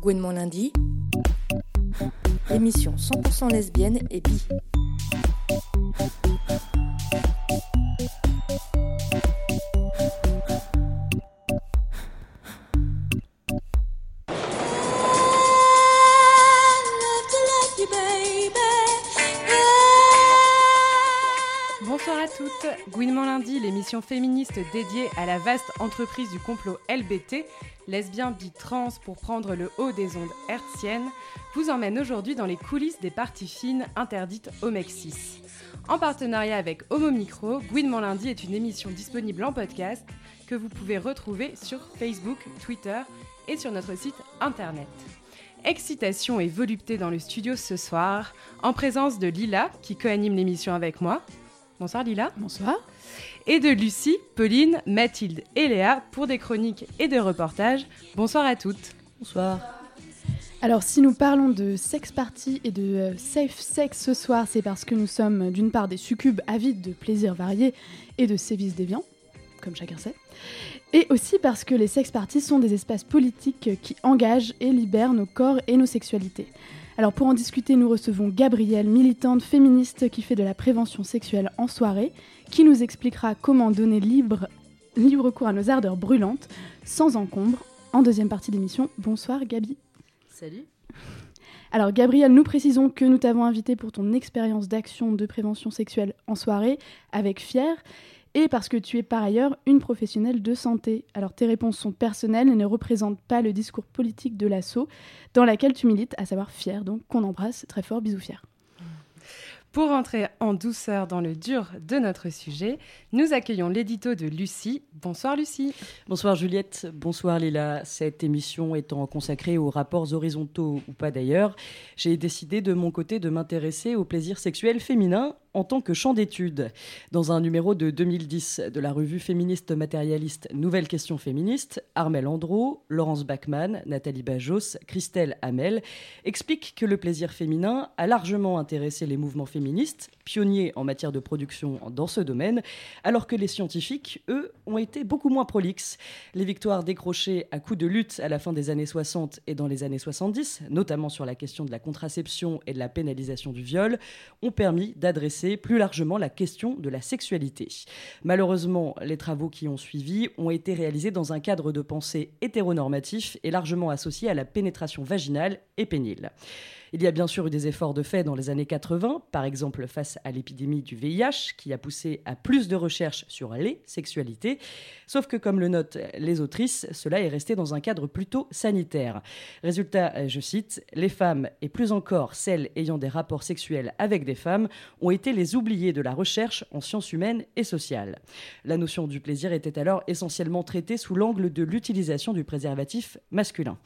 Gouinement lundi, émission 100% lesbienne et bi. Lundi, l'émission féministe dédiée à la vaste entreprise du complot LBT, lesbien, bi, trans pour prendre le haut des ondes hertziennes, vous emmène aujourd'hui dans les coulisses des parties fines interdites au Mexis. En partenariat avec Homo Micro, Gouinement lundi est une émission disponible en podcast que vous pouvez retrouver sur Facebook, Twitter et sur notre site internet. Excitation et volupté dans le studio ce soir, en présence de Lila, qui coanime l'émission avec moi. Bonsoir Lila. Bonsoir. Et de Lucie, Pauline, Mathilde et Léa pour des chroniques et de reportages. Bonsoir à toutes. Bonsoir. Alors si nous parlons de sex party et de euh, safe sex ce soir, c'est parce que nous sommes euh, d'une part des succubes avides de plaisirs variés et de sévices déviants, comme chacun sait, et aussi parce que les sex parties sont des espaces politiques qui engagent et libèrent nos corps et nos sexualités. Alors pour en discuter, nous recevons Gabrielle, militante féministe qui fait de la prévention sexuelle en soirée, qui nous expliquera comment donner libre, libre cours à nos ardeurs brûlantes, sans encombre, en deuxième partie d'émission. Bonsoir Gabi. Salut. Alors Gabrielle, nous précisons que nous t'avons invité pour ton expérience d'action de prévention sexuelle en soirée avec Fier et parce que tu es par ailleurs une professionnelle de santé. Alors tes réponses sont personnelles et ne représentent pas le discours politique de l'assaut dans laquelle tu milites, à savoir Fier. Donc qu'on embrasse très fort, bisous Fier. Pour entrer en douceur dans le dur de notre sujet, nous accueillons l'édito de Lucie. Bonsoir Lucie. Bonsoir Juliette, bonsoir Lila. Cette émission étant consacrée aux rapports horizontaux ou pas d'ailleurs, j'ai décidé de mon côté de m'intéresser au plaisir sexuel féminin en tant que champ d'étude. Dans un numéro de 2010 de la revue féministe matérialiste Nouvelle Question féministe, Armel Andro, Laurence Bachmann, Nathalie Bajos, Christelle Hamel expliquent que le plaisir féminin a largement intéressé les mouvements féministes, pionniers en matière de production dans ce domaine, alors que les scientifiques, eux, ont été beaucoup moins prolixes. Les victoires décrochées à coups de lutte à la fin des années 60 et dans les années 70, notamment sur la question de la contraception et de la pénalisation du viol, ont permis d'adresser plus largement la question de la sexualité. Malheureusement, les travaux qui ont suivi ont été réalisés dans un cadre de pensée hétéronormatif et largement associé à la pénétration vaginale et pénile. Il y a bien sûr eu des efforts de fait dans les années 80, par exemple face à l'épidémie du VIH, qui a poussé à plus de recherches sur les sexualités. Sauf que, comme le notent les autrices, cela est resté dans un cadre plutôt sanitaire. Résultat, je cite, les femmes, et plus encore celles ayant des rapports sexuels avec des femmes, ont été les oubliées de la recherche en sciences humaines et sociales. La notion du plaisir était alors essentiellement traitée sous l'angle de l'utilisation du préservatif masculin.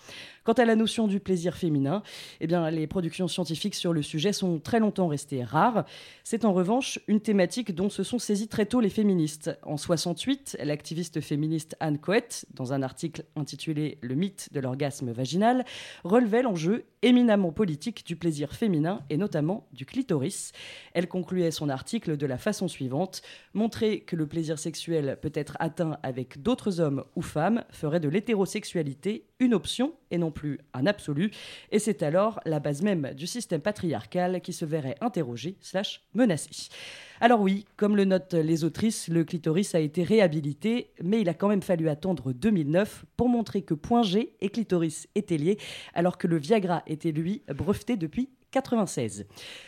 Quant à la notion du plaisir féminin, eh bien, les productions scientifiques sur le sujet sont très longtemps restées rares. C'est en revanche une thématique dont se sont saisies très tôt les féministes. En 68, l'activiste féministe Anne Coët, dans un article intitulé Le mythe de l'orgasme vaginal, relevait l'enjeu éminemment politique du plaisir féminin et notamment du clitoris. Elle concluait son article de la façon suivante Montrer que le plaisir sexuel peut être atteint avec d'autres hommes ou femmes ferait de l'hétérosexualité une option et non plus un absolu. Et c'est alors la base même du système patriarcal qui se verrait interrogé slash menacé. Alors oui, comme le notent les autrices, le clitoris a été réhabilité, mais il a quand même fallu attendre 2009 pour montrer que point G et clitoris étaient liés, alors que le Viagra était lui breveté depuis 96.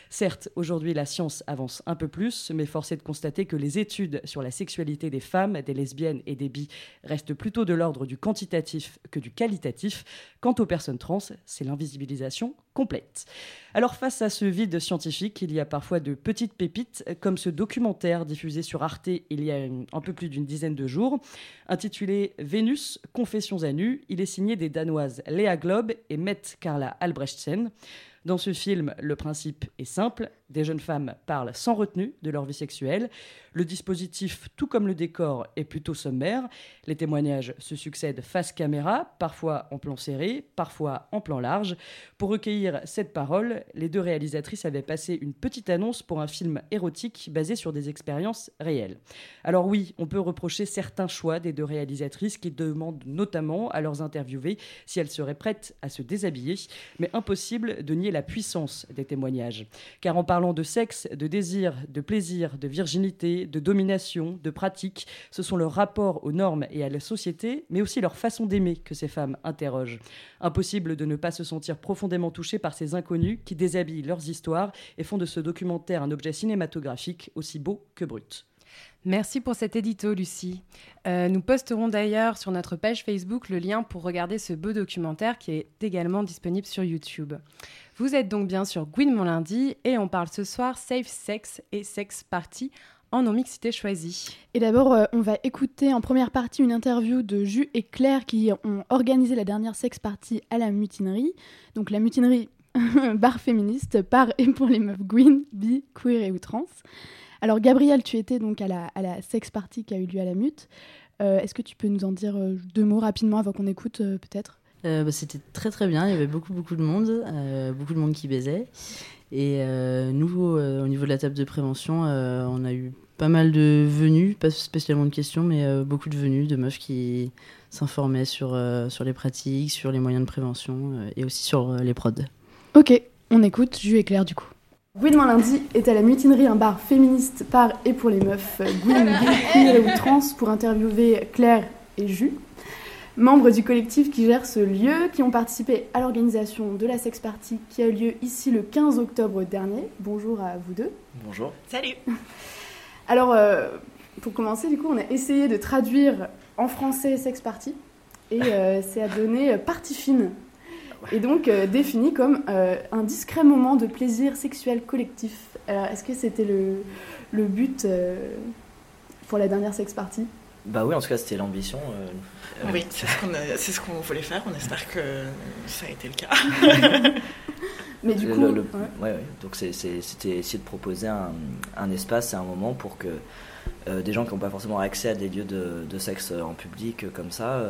Certes, aujourd'hui, la science avance un peu plus, mais force est de constater que les études sur la sexualité des femmes, des lesbiennes et des bi restent plutôt de l'ordre du quantitatif que du qualitatif. Quant aux personnes trans, c'est l'invisibilisation complète. Alors face à ce vide scientifique, il y a parfois de petites pépites, comme ce documentaire diffusé sur Arte il y a un peu plus d'une dizaine de jours, intitulé Vénus, confessions à nu. Il est signé des Danoises Léa Globe et Mette Carla Albrechtsen. Dans ce film, le principe est simple. Des jeunes femmes parlent sans retenue de leur vie sexuelle. Le dispositif, tout comme le décor, est plutôt sommaire. Les témoignages se succèdent face caméra, parfois en plan serré, parfois en plan large. Pour recueillir cette parole, les deux réalisatrices avaient passé une petite annonce pour un film érotique basé sur des expériences réelles. Alors oui, on peut reprocher certains choix des deux réalisatrices qui demandent notamment à leurs interviewées si elles seraient prêtes à se déshabiller, mais impossible de nier la puissance des témoignages. Car en parlant de sexe, de désir, de plaisir, de virginité, de domination, de pratique. Ce sont leurs rapports aux normes et à la société, mais aussi leur façon d'aimer que ces femmes interrogent. Impossible de ne pas se sentir profondément touché par ces inconnus qui déshabillent leurs histoires et font de ce documentaire un objet cinématographique aussi beau que brut. Merci pour cet édito, Lucie. Euh, nous posterons d'ailleurs sur notre page Facebook le lien pour regarder ce beau documentaire qui est également disponible sur YouTube. Vous êtes donc bien sur Gwyn Mon Lundi et on parle ce soir Safe Sex et Sex Party en non-mixité choisie. Et d'abord, euh, on va écouter en première partie une interview de Jus et Claire qui ont organisé la dernière sex party à la mutinerie. Donc la mutinerie, bar féministe, par et pour les meufs Gwyn, bi, queer et ou trans. Alors Gabrielle, tu étais donc à la, à la sex party qui a eu lieu à la mute. Euh, est-ce que tu peux nous en dire euh, deux mots rapidement avant qu'on écoute peut-être? Bah, C'était très très bien, il y avait beaucoup beaucoup de monde, beaucoup de monde qui baisait. Et euh, nous, euh, au niveau de la table de prévention, euh, on a eu pas mal de venues, pas spécialement de questions, mais beaucoup de venues de meufs qui s'informaient sur, sur les pratiques, sur les moyens de prévention et aussi sur les prods. Ok, on écoute Jus et Claire du coup. Gouinement lundi est à la mutinerie, un bar féministe par et pour les meufs. Gouinement queer ou trans pour interviewer Claire et Jus membres du collectif qui gère ce lieu, qui ont participé à l'organisation de la Sex Party qui a eu lieu ici le 15 octobre dernier. Bonjour à vous deux. Bonjour. Salut. Alors, euh, pour commencer, du coup, on a essayé de traduire en français Sex Party et euh, c'est à donner partie fine. Et donc euh, défini comme un discret moment de plaisir sexuel collectif. Alors, est-ce que c'était le, le but pour la dernière Sex Party? Bah oui, en tout cas, c'était l'ambition. Euh, oui, c'est ce qu'on voulait faire. On espère que ça a été le cas. Mais du coup, ouais. donc c'était essayer de proposer un, un, espace et un moment pour que euh, des gens qui n'ont pas forcément accès à des lieux de, sexe en public euh, comme ça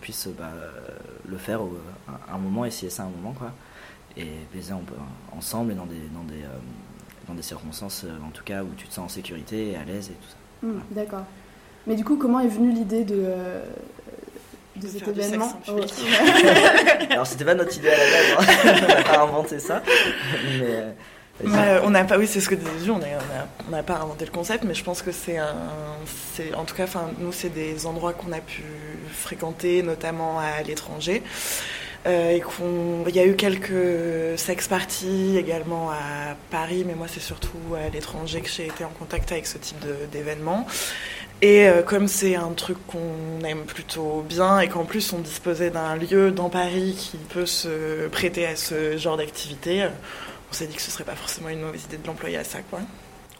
puissent bah, le faire un, un, moment, essayer ça un moment, quoi. Et baiser ensemble et dans des, dans des, dans des circonstances, en tout cas, où tu te sens en sécurité et à l'aise et tout ça. Mmh, d'accord. Mais du coup, comment est venue l'idée de, euh, de, cet événement oh. Alors, c'était pas notre idée à la base, hein. on n'a pas inventé ça. Mais, euh, on n'a pas, oui, c'est ce que disais, on n'a pas inventé le concept, mais je pense que c'est un, c'est, en tout cas, enfin, nous, c'est des endroits qu'on a pu fréquenter, notamment à l'étranger. Euh, et qu'il y a eu quelques sex parties également à Paris, mais moi c'est surtout à l'étranger que j'ai été en contact avec ce type d'événement. Et euh, comme c'est un truc qu'on aime plutôt bien et qu'en plus on disposait d'un lieu dans Paris qui peut se prêter à ce genre d'activité, on s'est dit que ce serait pas forcément une mauvaise idée de l'employer à ça, quoi.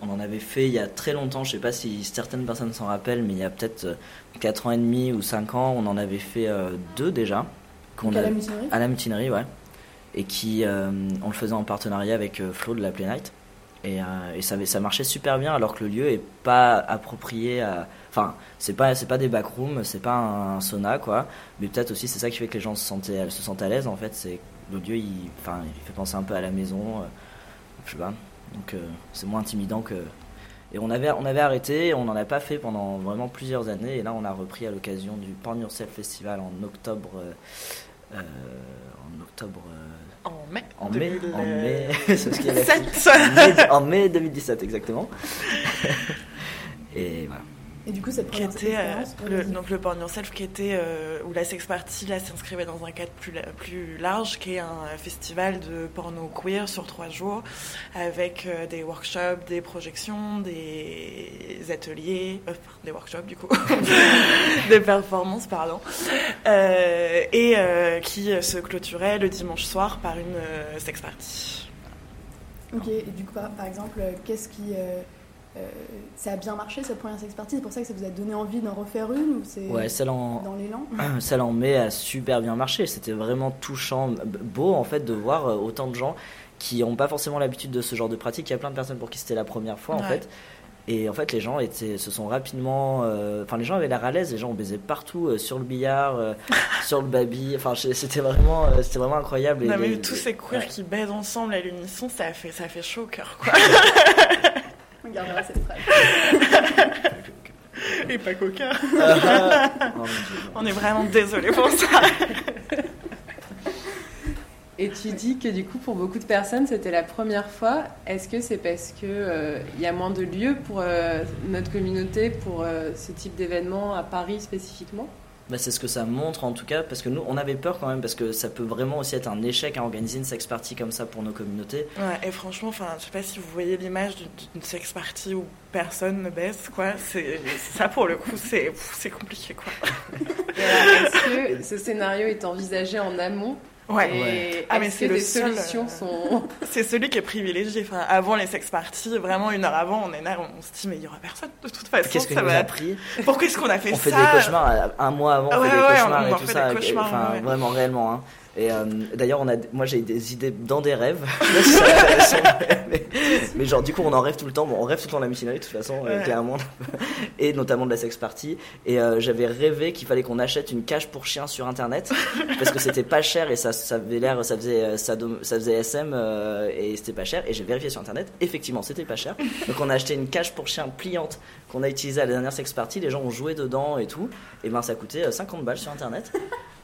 On en avait fait il y a très longtemps, je sais pas si certaines personnes s'en rappellent, mais il y a peut-être 4 ans et demi ou 5 ans, on en avait fait deux déjà. à la mutinerie? À la mutinerie, ouais. Et qui, on le faisait en partenariat avec Flo de la Play Night. Et, euh, et ça, ça, marchait super bien alors que le lieu est pas approprié à. Enfin, c'est pas, c'est pas des backrooms, c'est pas un, sauna quoi. Mais peut-être aussi c'est ça qui fait que les gens se, sentaient, se sentent à l'aise en fait. C'est lieu il, enfin, il fait penser un peu à la maison. Euh, je sais pas. Donc euh, c'est moins intimidant que. Et on avait, on avait arrêté, on n'en a pas fait pendant vraiment plusieurs années. Et là on a repris à l'occasion du Porn Yourself Festival en octobre. en octobre en mai. En mai, en mai, ce en mai 2017 exactement. Et voilà. Et du coup, cette première était, euh, le, donc le Porn Yourself, qui était euh, où la sex party là s'inscrivait dans un cadre plus, plus large, qui est un festival de porno queer sur trois jours, avec euh, des workshops, des projections, des ateliers, des workshops du coup, des performances, pardon, et qui se clôturait le dimanche soir par une sex party. Ok, et du coup, par exemple, qu'est-ce qui euh, ça a bien marché cette première expertise, c'est pour ça que ça vous a donné envie d'en refaire une ou c'est ouais, celle en, dans l'élan Celle en mai a super bien marché, c'était vraiment touchant, beau en fait de voir euh, autant de gens qui n'ont pas forcément l'habitude de ce genre de pratique. Il y a plein de personnes pour qui c'était la première fois en fait. Et en fait, les gens étaient, se sont rapidement. euh, Enfin, les gens avaient l'air à l'aise. Les gens ont baisé partout, euh, sur le billard, euh, sur le baby. Enfin, c'était vraiment, euh, c'était vraiment incroyable. Et Non, mais les- tous ces queers ouais. qui baisent ensemble à l'unisson, ça fait, ça fait chaud au cœur, quoi. On gardera cette phrase. Et pas qu'au cœur. Ah, oh. On est vraiment désolé pour ça. Et tu dis que du coup, pour beaucoup de personnes, c'était la première fois. Est-ce que c'est parce que euh, il y a moins de lieux pour euh, notre communauté pour euh, ce type d'événement à Paris spécifiquement? Bah, c'est ce que ça montre en tout cas, parce que nous, on avait peur quand même, parce que ça peut vraiment aussi être un échec à organiser une sex party comme ça pour nos communautés. Ouais, et franchement, enfin, je sais pas si vous voyez l'image d'une sex party où personne ne baisse, quoi. C'est ça pour le coup, c'est c'est compliqué, quoi. Est-ce que ce scénario est envisagé en amont Ouais. Et Ah, mais c'est le seul, solutions euh, sont C'est celui qui est privilégié. Enfin, avant les sex parties, vraiment une heure avant, on est là, on se dit mais il y aura personne de toute façon. Qu'est-ce que ça nous va. a pris? Pourquoi est-ce qu'on a fait On fait ça des cauchemars euh, un mois avant, on Ouais, fait des ouais, cauchemars on- et on tout fait ça. des cauchemars, enfin, ouais. vraiment réellement. hein. Et euh, d'ailleurs, on a, moi j'ai des idées dans des rêves. Mais, mais genre du coup, on en rêve tout le temps. Bon, on rêve tout le temps de la mutinerie de toute façon, euh, clairement, et notamment de la sex party. Et euh, j'avais rêvé qu'il fallait qu'on achète une cage pour chien sur internet parce que c'était pas cher et ça, ça avait l'air, ça faisait, ça, ça faisait SM et c'était pas cher. Et j'ai vérifié sur internet, effectivement, c'était pas cher. Donc on a acheté une cage pour chien pliante qu'on a utilisée à la dernière sex party. Les gens ont joué dedans et tout. Et ben ça coûtait euh, 50 balles sur internet.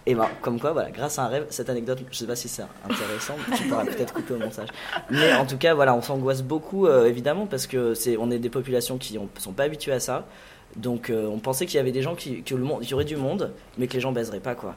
Et ben, comme quoi, voilà, grâce à un rêve, cette anecdote, je sais pas si c'est intéressant, tu pourras peut-être couper au montage. Mais en tout cas, voilà, on s'angoisse beaucoup, euh, évidemment, parce que c'est, on est des populations qui ne sont pas habituées à ça. Donc, euh, on pensait qu'il y avait des gens qui, que le monde, qu'il y aurait du monde, mais que les gens baiseraient pas, quoi.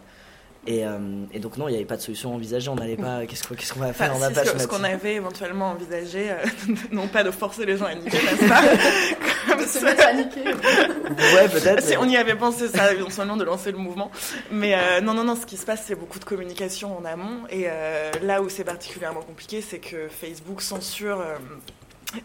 Et, euh, et donc, non, il n'y avait pas de solution envisagée, on n'allait pas, qu'est-ce, qu'on- va faire Enfin, On va si, pas ce, qu'on avait éventuellement envisagé, euh, non pas de forcer les gens à niquer, n'est-ce pas Comme De se ça. mettre à niquer. Ouais, peut-être. Si, mais- on y avait pensé ça, éventuellement de lancer le mouvement. Mais euh, non, non, non, ce qui se passe, c'est beaucoup de communication en amont. Et euh, là où c'est particulièrement compliqué, c'est que Facebook censure euh,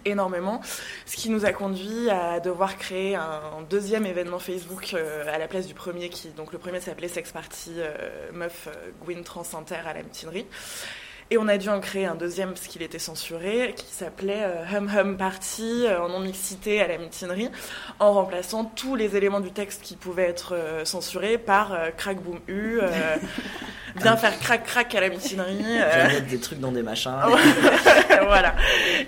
énormément, ce qui nous a conduit à devoir créer un deuxième événement Facebook euh, à la place du premier, qui donc le premier s'appelait Sex Party euh, Meuf euh, Gwyn Trans Inter à la mutinerie. Et on a dû en créer un deuxième parce qu'il était censuré, qui s'appelait euh, Hum Hum Party euh, en non-mixité à la mutinerie, en remplaçant tous les éléments du texte qui pouvaient être euh, censurés par Crack Boom U, euh, Viens faire crack crack à la mutinerie. Euh, mettre des trucs dans des machins. voilà.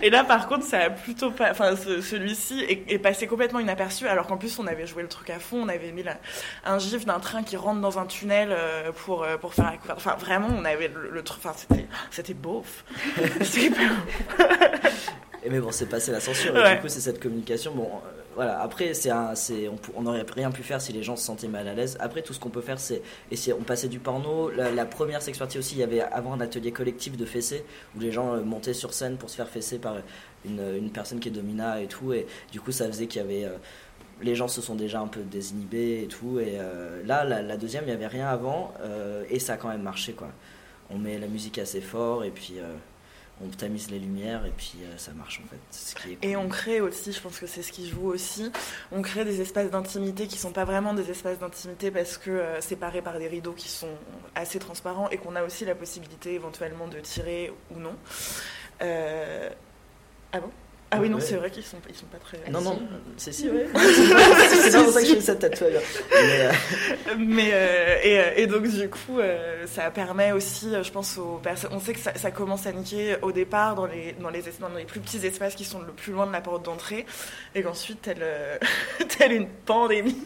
Et là, par contre, ça a plutôt pas. Enfin, ce- celui-ci est, est passé complètement inaperçu, alors qu'en plus, on avait joué le truc à fond. On avait mis la- un gif d'un train qui rentre dans un tunnel pour, pour faire la couverture. Enfin, vraiment, on avait le, le truc. Enfin, c'était, c'était beauf. Mais bon, c'est passé la censure. Et Ouais. du coup, c'est cette communication. Bon, euh, voilà. Après, c'est on, pou- on aurait rien pu faire si les gens se sentaient mal à l'aise. Après, tout ce qu'on peut faire, c'est essayer. On passait du porno. La, la première sex party aussi, il y avait avant un atelier collectif de fessées où les gens euh, montaient sur scène pour se faire fesser par une, une personne qui est domina et tout. Et du coup, ça faisait qu'il y avait. euh, les gens se sont déjà un peu désinhibés et tout. Et euh, là, la, la deuxième, il n'y avait rien avant. euh, et ça a quand même marché, quoi. On met la musique assez fort et puis. euh, on tamise les lumières et puis euh, ça marche en fait. C'est Ce qui est Et on crée aussi, je pense que c'est ce qui joue aussi, on crée des espaces d'intimité qui sont pas vraiment des espaces d'intimité parce que euh, séparés par des rideaux qui sont assez transparents et qu'on a aussi la possibilité éventuellement de tirer ou non. Euh, Ah bon? Ah oui, non, Ouais. c'est vrai qu'ils sont, ils sont pas très. Non, non, c'est si, ouais. c'est pas pour ça que je fais cette tatouage. Mais, euh, Mais euh, et, euh, et donc du coup, euh, ça permet aussi, je pense aux personnes. On sait que ça, ça commence à niquer au départ dans les dans les es- dans les plus petits espaces qui sont le plus loin de la porte d'entrée, et qu'ensuite, telle telle une pandémie,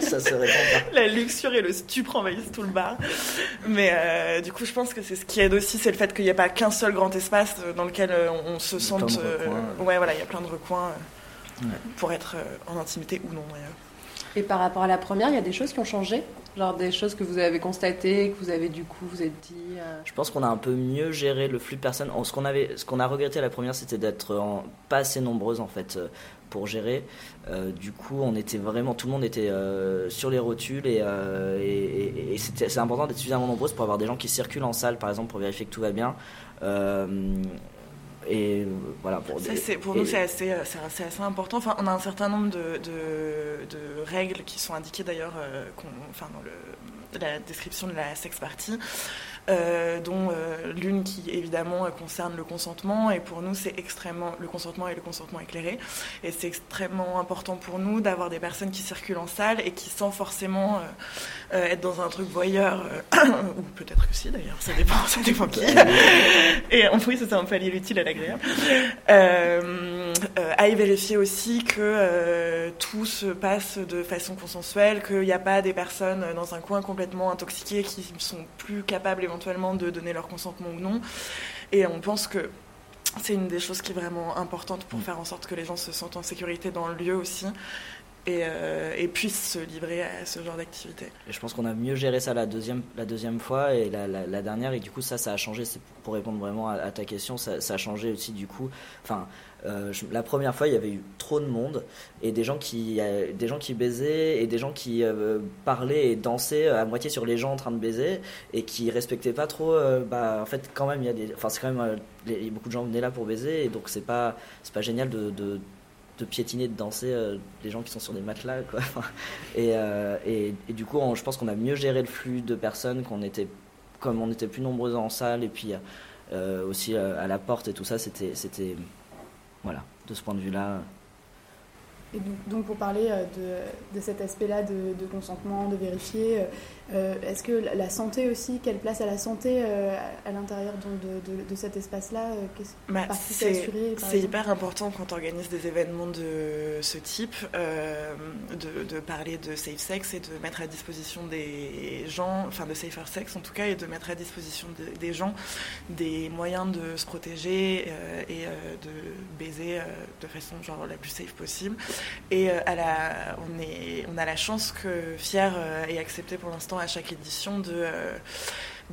ça se répand la luxure et le stupre envahissent tout le bar. Mais du coup, je pense que c'est ce qui aide aussi, c'est le fait qu'il n'y a pas qu'un seul grand espace dans lequel on, on se sente. Ouais, voilà, il y a plein de recoins euh, Ouais. pour être euh, en intimité ou non d'ailleurs. Et par rapport à la première, il y a des choses qui ont changé? Genre des choses que vous avez constatées, que vous avez du coup, vous êtes dit. euh, Je pense qu'on a un peu mieux géré le flux de personnes. Ce qu'on avait, ce qu'on a regretté à la première, c'était d'être en- pas assez nombreuses en fait euh, pour gérer. Euh, du coup, on était vraiment, tout le monde était euh, sur les rotules et, euh, et, et- et c'était, c'est important d'être suffisamment nombreuses pour avoir des gens qui circulent en salle, par exemple, pour vérifier que tout va bien. Et voilà. Pour, Ça, c'est- pour nous, c'est assez, euh, assez, assez important. Enfin, on a un certain nombre de, de- de règles qui sont indiquées d'ailleurs euh, enfin, dans le, la description de la sex party, dont euh, l'une qui évidemment euh, concerne le consentement. Et pour nous, c'est extrêmement le consentement et le consentement éclairé. Et c'est extrêmement important pour nous d'avoir des personnes qui circulent en salle et qui sans forcément euh, euh, être dans un truc voyeur, euh, ou peut-être que si d'ailleurs, ça dépend, ça dépend qui. Et en oui, c'est un peu allié l'utile à l'agréable. Euh, euh, à y vérifier aussi que euh, tout se passe de façon consensuelle, qu'il n'y a pas des personnes dans un coin complètement intoxiquées qui sont plus capables éventuellement de donner leur consentement ou non. Et on pense que c'est une des choses qui est vraiment importante pour faire en sorte que les gens se sentent en sécurité dans le lieu aussi et, euh, et puissent se livrer à ce genre d'activité. Je pense qu'on a mieux géré ça la deuxième, la deuxième fois et la, la- la dernière. Et du coup, ça, ça a changé. C'est pour- pour répondre vraiment à, à ta question, ça, ça a changé aussi du coup. Enfin, euh, la première fois, il y avait eu trop de monde et des gens qui, euh, des gens qui baisaient et des gens qui euh, parlaient et dansaient à moitié sur les gens en train de baiser et qui respectaient pas trop. bah, en fait, quand même, il y a des, enfin, c'est quand même beaucoup de gens venaient là pour baiser et donc c'est pas, c'est pas génial de, piétiner, de danser les gens qui sont sur des matelas. Quoi. Et, du coup, on- je pense qu'on a mieux géré le flux de personnes, qu'on était, comme on était plus nombreux en salle, et puis aussi à la porte et tout ça, c'était, c'était, voilà, de ce point de vue-là. Et donc, donc pour parler euh, de, cet aspect-là de, de consentement, de vérifier, euh, est-ce que la- santé aussi, quelle place à la santé euh, à, l'intérieur de, de- de cet espace-là euh, Bah, c'est par exemple hyper important quand on organise des événements de ce type euh, de, de parler de safe sex et de mettre à disposition des gens, enfin de safer sex en tout cas, et de mettre à disposition de- des gens des moyens de se protéger et de baiser de façon genre la plus safe possible. Et à la, on, est, on a la chance que Fier ait accepté pour l'instant à chaque édition de, euh,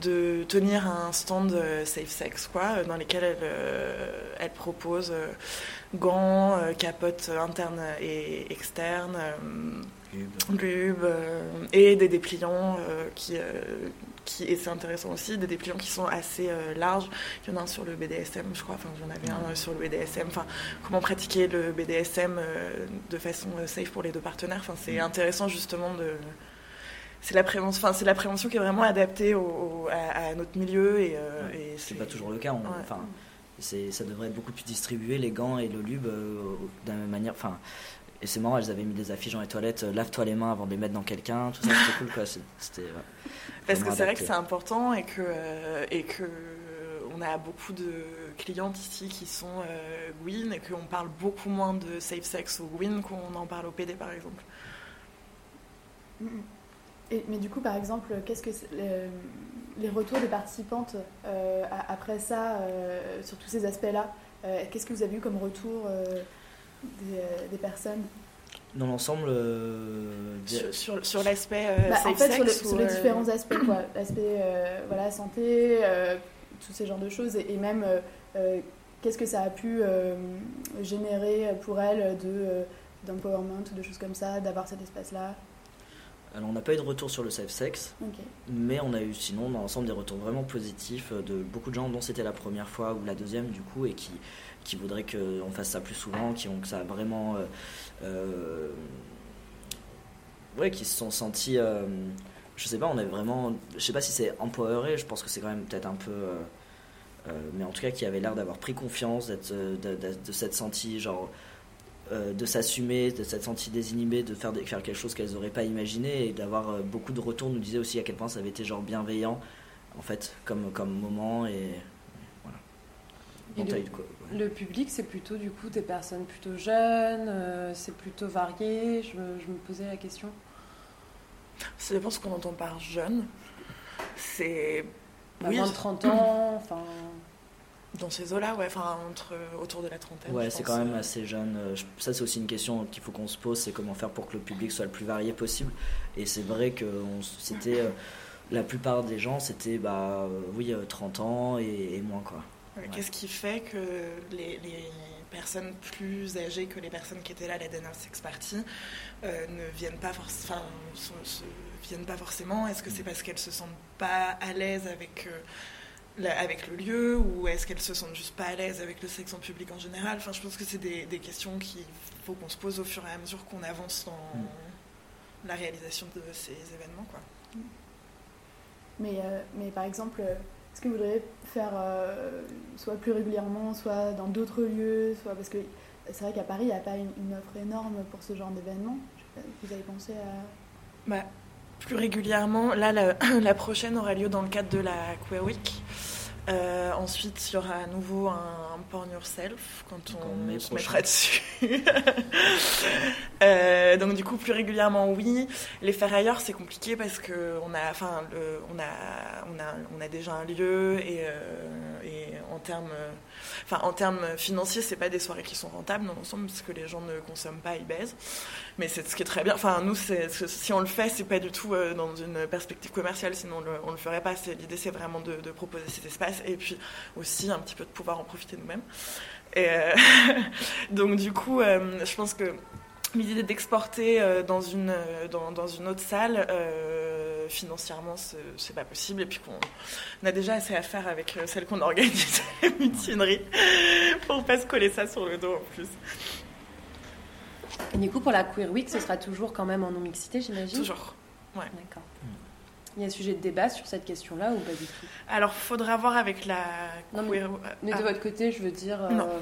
de tenir un stand euh, safe sex, quoi, euh, dans lesquels elle, euh, elle propose euh, gants, capotes internes et externes, lube, euh, et des dépliants qui, qui, et c'est intéressant aussi, des dépliants qui sont assez larges. Il y en a un sur le BDSM, je crois, enfin j'en avais un euh, sur le BDSM, enfin comment pratiquer le BDSM de façon safe pour les deux partenaires. Enfin, c'est intéressant justement de. C'est la prévention, enfin c'est la prévention qui est vraiment adaptée au, au- à, à notre milieu et, euh, et C'est pas toujours le cas. on- Ouais. Enfin, c'est, ça devrait être beaucoup plus distribué, les gants et le lube, euh, de la même manière. Enfin, et c'est marrant, elles avaient mis des affiches dans les toilettes, euh, lave-toi les mains avant de les mettre dans quelqu'un, tout ça, c'était cool quoi. C'était, ouais, Parce que c'est vrai que c'est important et que, euh, et que on a beaucoup de clientes ici qui sont euh, Gwyn et qu'on parle beaucoup moins de safe sex au Gwyn qu'on en parle au PD par exemple. Et, mais du coup, par exemple, qu'est-ce que les, les retours des participantes euh, après ça, euh, sur tous ces aspects-là, euh, qu'est-ce que vous avez eu comme retour euh, des, des personnes? Dans l'ensemble, euh, Sur, sur, sur l'aspect euh, Bah, En fait, sur, le- les euh, différents aspects, quoi. L'aspect euh, voilà, santé, euh, tous ces genres de choses, et, et même qu'est-ce que ça a pu euh, générer pour elles de, euh, d'empowerment ou de choses comme ça, d'avoir cet espace-là? Alors on n'a pas eu de retour sur le safe sex, mais on a eu sinon dans l'ensemble des retours vraiment positifs euh, de beaucoup de gens dont c'était la première fois ou la deuxième du coup et qui, qui voudraient qu'on fasse ça plus souvent, qui ont que ça a vraiment euh, euh, ouais qui se sont sentis euh, je sais pas on est vraiment je sais pas si c'est empoweré je pense que c'est quand même peut-être un peu mais en tout cas qui avait l'air d'avoir pris confiance d'être de, de, de s'être senti genre euh, de s'assumer, de s'être senti désinhibé, de faire, des- faire quelque chose qu'elles n'auraient pas imaginé et d'avoir euh, beaucoup de retours nous disait aussi à quel point ça avait été genre bienveillant en fait comme, comme moment et voilà. Et Bon, t'as le- eu quoi Le public, c'est plutôt du coup des personnes plutôt jeunes, euh, c'est plutôt varié. Je, me- je me posais la question. Ça dépend ce qu'on entend par jeune. C'est Bah, oui, moins de 30 ans, enfin. Dans ces eaux-là, ouais, enfin entre autour de la trentaine. Ouais, c'est quand même assez jeune. Euh, Ça, c'est aussi une question qu'il faut qu'on se pose, c'est comment faire pour que le public soit le plus varié possible. Et c'est vrai que c'était euh, la plupart des gens, c'était bah euh, oui euh, 30 ans et, et moins quoi. Ouais, Ouais. Qu'est-ce qui fait que les, les personnes plus âgées que les personnes qui étaient là à la dernière sex party euh, ne viennent pas, forc- enfin, se- se- viennent pas forcément? Est-ce que c'est parce qu'elles se sentent pas à l'aise avec euh, avec le lieu ou est-ce qu'elles se sentent juste pas à l'aise avec le sexe en public en général? Enfin, je pense que c'est des, des, questions qu'il faut qu'on se pose au fur et à mesure qu'on avance dans mm. la réalisation de ces événements. Quoi. Mais, euh, mais par exemple, est-ce que vous voudriez faire euh, soit plus régulièrement, soit dans d'autres lieux soit Parce que c'est vrai qu'à Paris, il n'y a pas une, offre énorme pour ce genre d'événement. Vous avez pensé à. Bah, plus régulièrement. Là, la, prochaine aura lieu dans le cadre de la Queer Week. Euh, ensuite, il y aura à nouveau un, Porn Yourself quand on, se mettra dessus. Euh, donc du coup, plus régulièrement, oui. Les faire ailleurs, c'est compliqué parce que on a, enfin, on a, on a, on a déjà un lieu et, euh, et en termes Enfin, en termes financiers, c'est pas des soirées qui sont rentables dans l'ensemble parce que les gens ne consomment pas, ils baisent. Mais c'est ce qui est très bien. Enfin, nous, si on le fait, c'est pas du tout dans une perspective commerciale, sinon on le, le ferait pas. L'idée, c'est vraiment de, proposer cet espace et puis aussi un petit peu de pouvoir en profiter nous-mêmes. Et euh, donc, du coup, euh, je pense que l'idée d'exporter dans, une, dans, dans, une autre salle, financièrement, c'est pas possible. Et puis qu'on a déjà assez à faire avec euh, celle qu'on organise, la mutinerie, pour pas se coller ça sur le dos en plus. Et du coup, pour la Queer Week, ce sera toujours quand même en non-mixité, j'imagine? Toujours, ouais. D'accord. Il y a un sujet de débat sur cette question-là ou pas du tout? Alors, faudra voir avec la. Non, mais, mais de ah. votre côté, je veux dire. Non.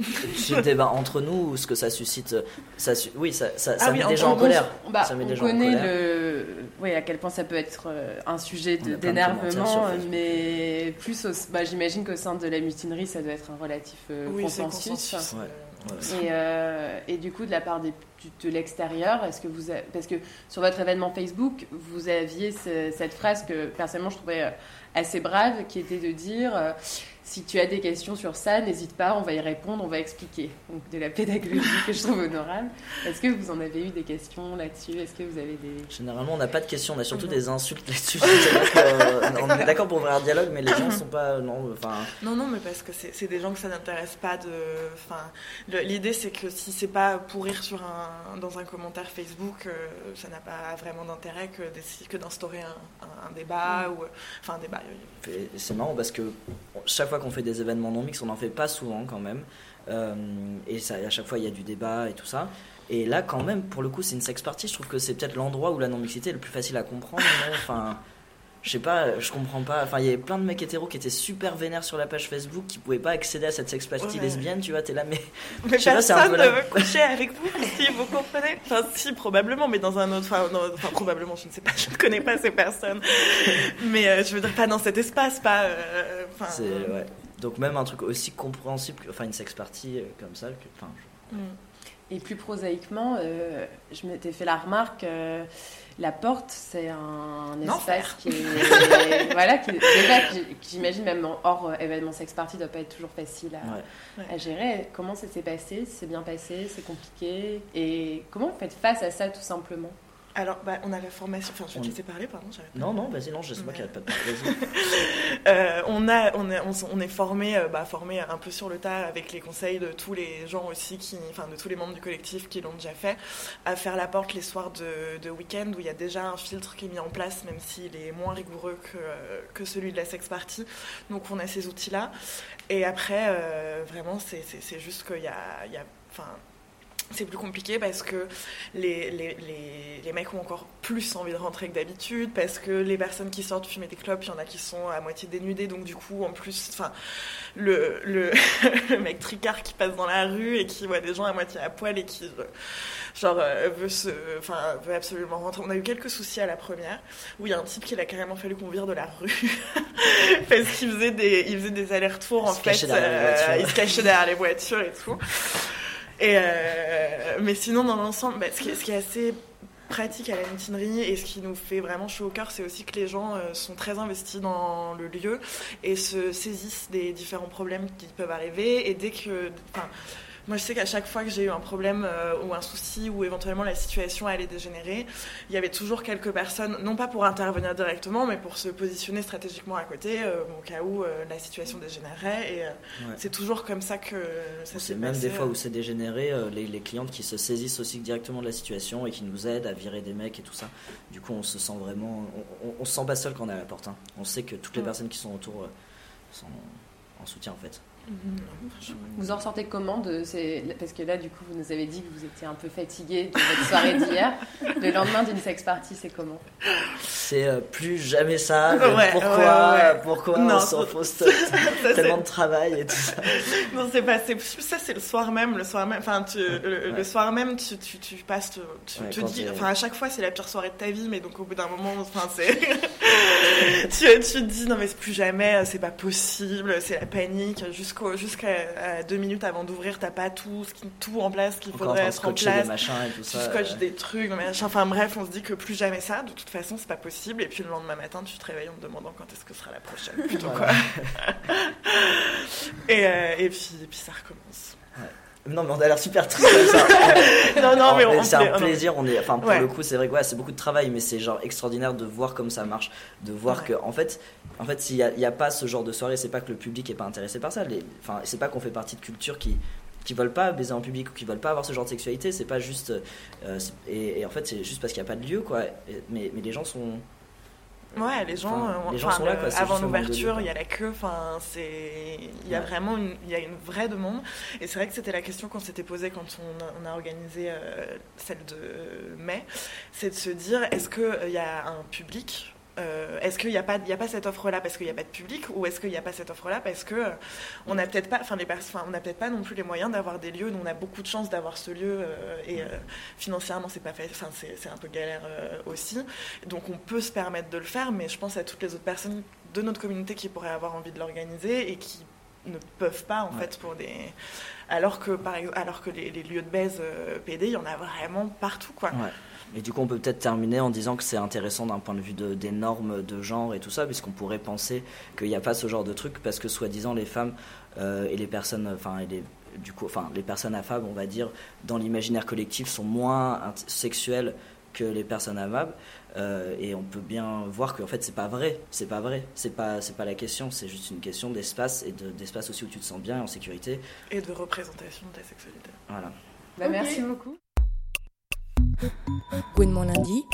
Euh, le débat entre nous, ce que ça suscite, ça, oui, ça, ça, ah met des gens en colère. Bah, ça met on connaît le, oui, à quel point ça peut être euh, un sujet d'énervement, mais plus, bah, j'imagine qu'au sein de la mutinerie, ça doit être un relatif euh, consensus. Et, euh, et, du coup, de la part de l'extérieur, est-ce que vous, parce que sur votre événement Facebook, vous aviez cette phrase que personnellement je trouvais assez brave, qui était de dire si tu as des questions sur ça, n'hésite pas, on va y répondre, on va expliquer. Donc de la pédagogie que je trouve honorable. Est-ce que vous en avez eu des questions là-dessus? Est-ce que vous avez des... Généralement, on n'a pas de questions, on a surtout des insultes là-dessus. Euh, on est d'accord pour ouvrir un dialogue, mais les gens ne sont pas... Non, enfin... non, non, mais parce que c'est des gens que ça n'intéresse pas de... Enfin, L'idée, c'est que si c'est pas pour rire sur un, dans un commentaire Facebook, euh, ça n'a pas vraiment d'intérêt que, que d'instaurer un, débat. ou Enfin, un débat. C'est marrant parce que chaque fois qu'on fait des événements non mix, on n'en fait pas souvent quand même. Euh, et ça, à chaque fois, il y a du débat et tout ça. Et là, quand même, pour le coup, c'est une sex party. Je trouve que c'est peut-être l'endroit où la non-mixité est le plus facile à comprendre. enfin, je sais pas, je comprends pas. Enfin, il y avait plein de mecs hétéros qui étaient super vénères sur la page Facebook qui pouvaient pas accéder à cette sex party lesbienne, tu vois, t'es là, mais. Mais personne ne veut coucher avec vous, si vous comprenez. Enfin, si, probablement, mais dans un autre. Enfin, probablement, je ne sais pas, je ne connais pas ces personnes. mais euh, je veux dire, pas dans cet espace, pas. Euh, c'est, ouais. Donc, même un truc aussi compréhensible, enfin, une sex party euh, comme ça, que. Enfin, mm. Et plus prosaïquement, je m'étais fait la remarque la porte, c'est un espace qui est, voilà, qui, j'imagine même hors euh, événement sex party, doit pas être toujours facile à, à gérer. Comment ça s'est passé? C'est bien passé? C'est compliqué? Et comment vous faites face à ça tout simplement? Alors, bah, on a la formation. Enfin, je te laissais parler, pardon. Non, non, vas-y, non, je sais pas qu'il n'y a pas de euh, on, a, on, est, on, est formé, euh, bah, formé un peu sur le tas avec les conseils de tous les gens aussi, qui, enfin, de tous les membres du collectif qui l'ont déjà fait, à faire la porte les soirs de, de week-end où il y a déjà un filtre qui est mis en place, même s'il est moins rigoureux que, que celui de la sex party. Donc, on a ces outils-là. Et après, euh, vraiment, c'est juste qu'il y a, y a enfin, c'est plus compliqué parce que les, les, les, mecs ont encore plus envie de rentrer que d'habitude, parce que les personnes qui sortent fumer des clopes, il y en a qui sont à moitié dénudées, donc du coup, en plus, enfin, le, le, mec tricard qui passe dans la rue et qui voit des gens à moitié à poil et qui, genre, euh, veut, se, enfin, veut absolument rentrer. On a eu quelques soucis à la première, où il y a un type qui a carrément fallu qu'on vire de la rue, parce qu'il faisait des, il faisait des allers-retours, en fait, euh, il se cachait derrière les voitures et tout. Euh, mais sinon, dans l'ensemble, bah, ce, qui, ce, qui, est assez pratique à la mutinerie et ce qui nous fait vraiment chaud au cœur, c'est aussi que les gens euh, sont très investis dans le lieu et se saisissent des différents problèmes qui peuvent arriver. Et dès que. Moi, je sais qu'à chaque fois que j'ai eu un problème euh, ou un souci ou éventuellement la situation allait dégénérer, il y avait toujours quelques personnes, non pas pour intervenir directement, mais pour se positionner stratégiquement à côté euh, au cas où euh, la situation dégénérait. Et c'est toujours comme ça que ça s'est Même des fois où c'est dégénéré, les, les, clientes qui se saisissent aussi directement de la situation et qui nous aident à virer des mecs et tout ça. Du coup, on se sent vraiment, on, on, se sent pas seul quand on est à la porte. Hein. On sait que toutes les personnes qui sont autour sont en soutien en fait. Vous en ressortez comment de ces... Parce que là, du coup, vous nous avez dit que vous étiez un peu fatigué de votre soirée d'hier. Le lendemain d'une sex party, c'est comment C'est euh, plus jamais ça. pourquoi pourquoi on s'en tellement de travail et tout ça Non, c'est pas. Ça, c'est le soir même. Le soir même. Enfin, tu, le, soir même, tu, tu, tu passes. Tu, te dis. Enfin, à chaque fois, c'est la pire soirée de ta vie, mais donc au bout d'un moment, enfin, c'est. tu, tu te dis, non, mais c'est plus jamais, c'est pas possible, c'est la panique jusqu'au jusqu'à deux minutes avant d'ouvrir, t'as pas tout, tout en place qu'il faudrait être en place. Des machins et tout ça, tu scotches des trucs, enfin bref, on se dit que plus jamais ça. De toute façon, c'est pas possible. Et puis le lendemain matin, tu te réveilles en te demandant quand est-ce que sera la prochaine, plutôt quoi. et, euh, et, puis, et puis ça recommence. Non, mais on a l'air super triste ça. non, non, mais c'est un plaisir. On est, enfin, pour le coup, c'est vrai que ouais, c'est beaucoup de travail, mais c'est genre extraordinaire de voir comme ça marche, de voir que, en fait, en fait, s'il n'y a, pas ce genre de soirée, c'est pas que le public est pas intéressé par ça. Enfin, c'est pas qu'on fait partie de culture qui qui veulent pas baiser en public ou qui veulent pas avoir ce genre de sexualité. C'est pas juste, euh, et, en fait, c'est juste parce qu'il n'y a pas de lieu, quoi. mais, mais les gens sont Ouais, les gens, euh, les gens sont là, quoi, avant l'ouverture, il y a la queue. Enfin, c'est, il y a vraiment, une, il y a une vraie demande. Et c'est vrai que c'était la question qu'on s'était posée quand on a, organisé euh, celle de mai, c'est de se dire, est-ce qu'il il y a un public euh, est-ce qu'il n'y a, pas, a pas cette offre-là parce qu'il n'y a pas de public ou est-ce qu'il n'y a pas cette offre-là parce que euh, on n'a peut-être pas, enfin on n'a peut-être pas non plus les moyens d'avoir des lieux. Nous, on a beaucoup de chance d'avoir ce lieu euh, et financièrement, c'est pas fait, enfin c'est un peu galère aussi. Donc, on peut se permettre de le faire, mais je pense à toutes les autres personnes de notre communauté qui pourraient avoir envie de l'organiser et qui ne peuvent pas en fait pour des alors que par alors que les, lieux de baise PD il y en a vraiment partout quoi et du coup, on peut peut-être terminer en disant que c'est intéressant d'un point de vue des normes de genre et tout ça, puisqu'on pourrait penser qu'il n'y a pas ce genre de truc, parce que soi-disant les femmes euh, et les personnes, enfin, et les, du coup, enfin, les personnes affables, on va dire, dans l'imaginaire collectif, sont moins sexuelles que les personnes amables. Euh, et on peut bien voir qu'en fait c'est pas vrai, c'est pas vrai, c'est pas c'est pas la question, c'est juste une question d'espace et d'espace aussi où tu te sens bien en sécurité et de représentation de ta sexualité. Voilà. Bah, Merci beaucoup. Gouinement lundi.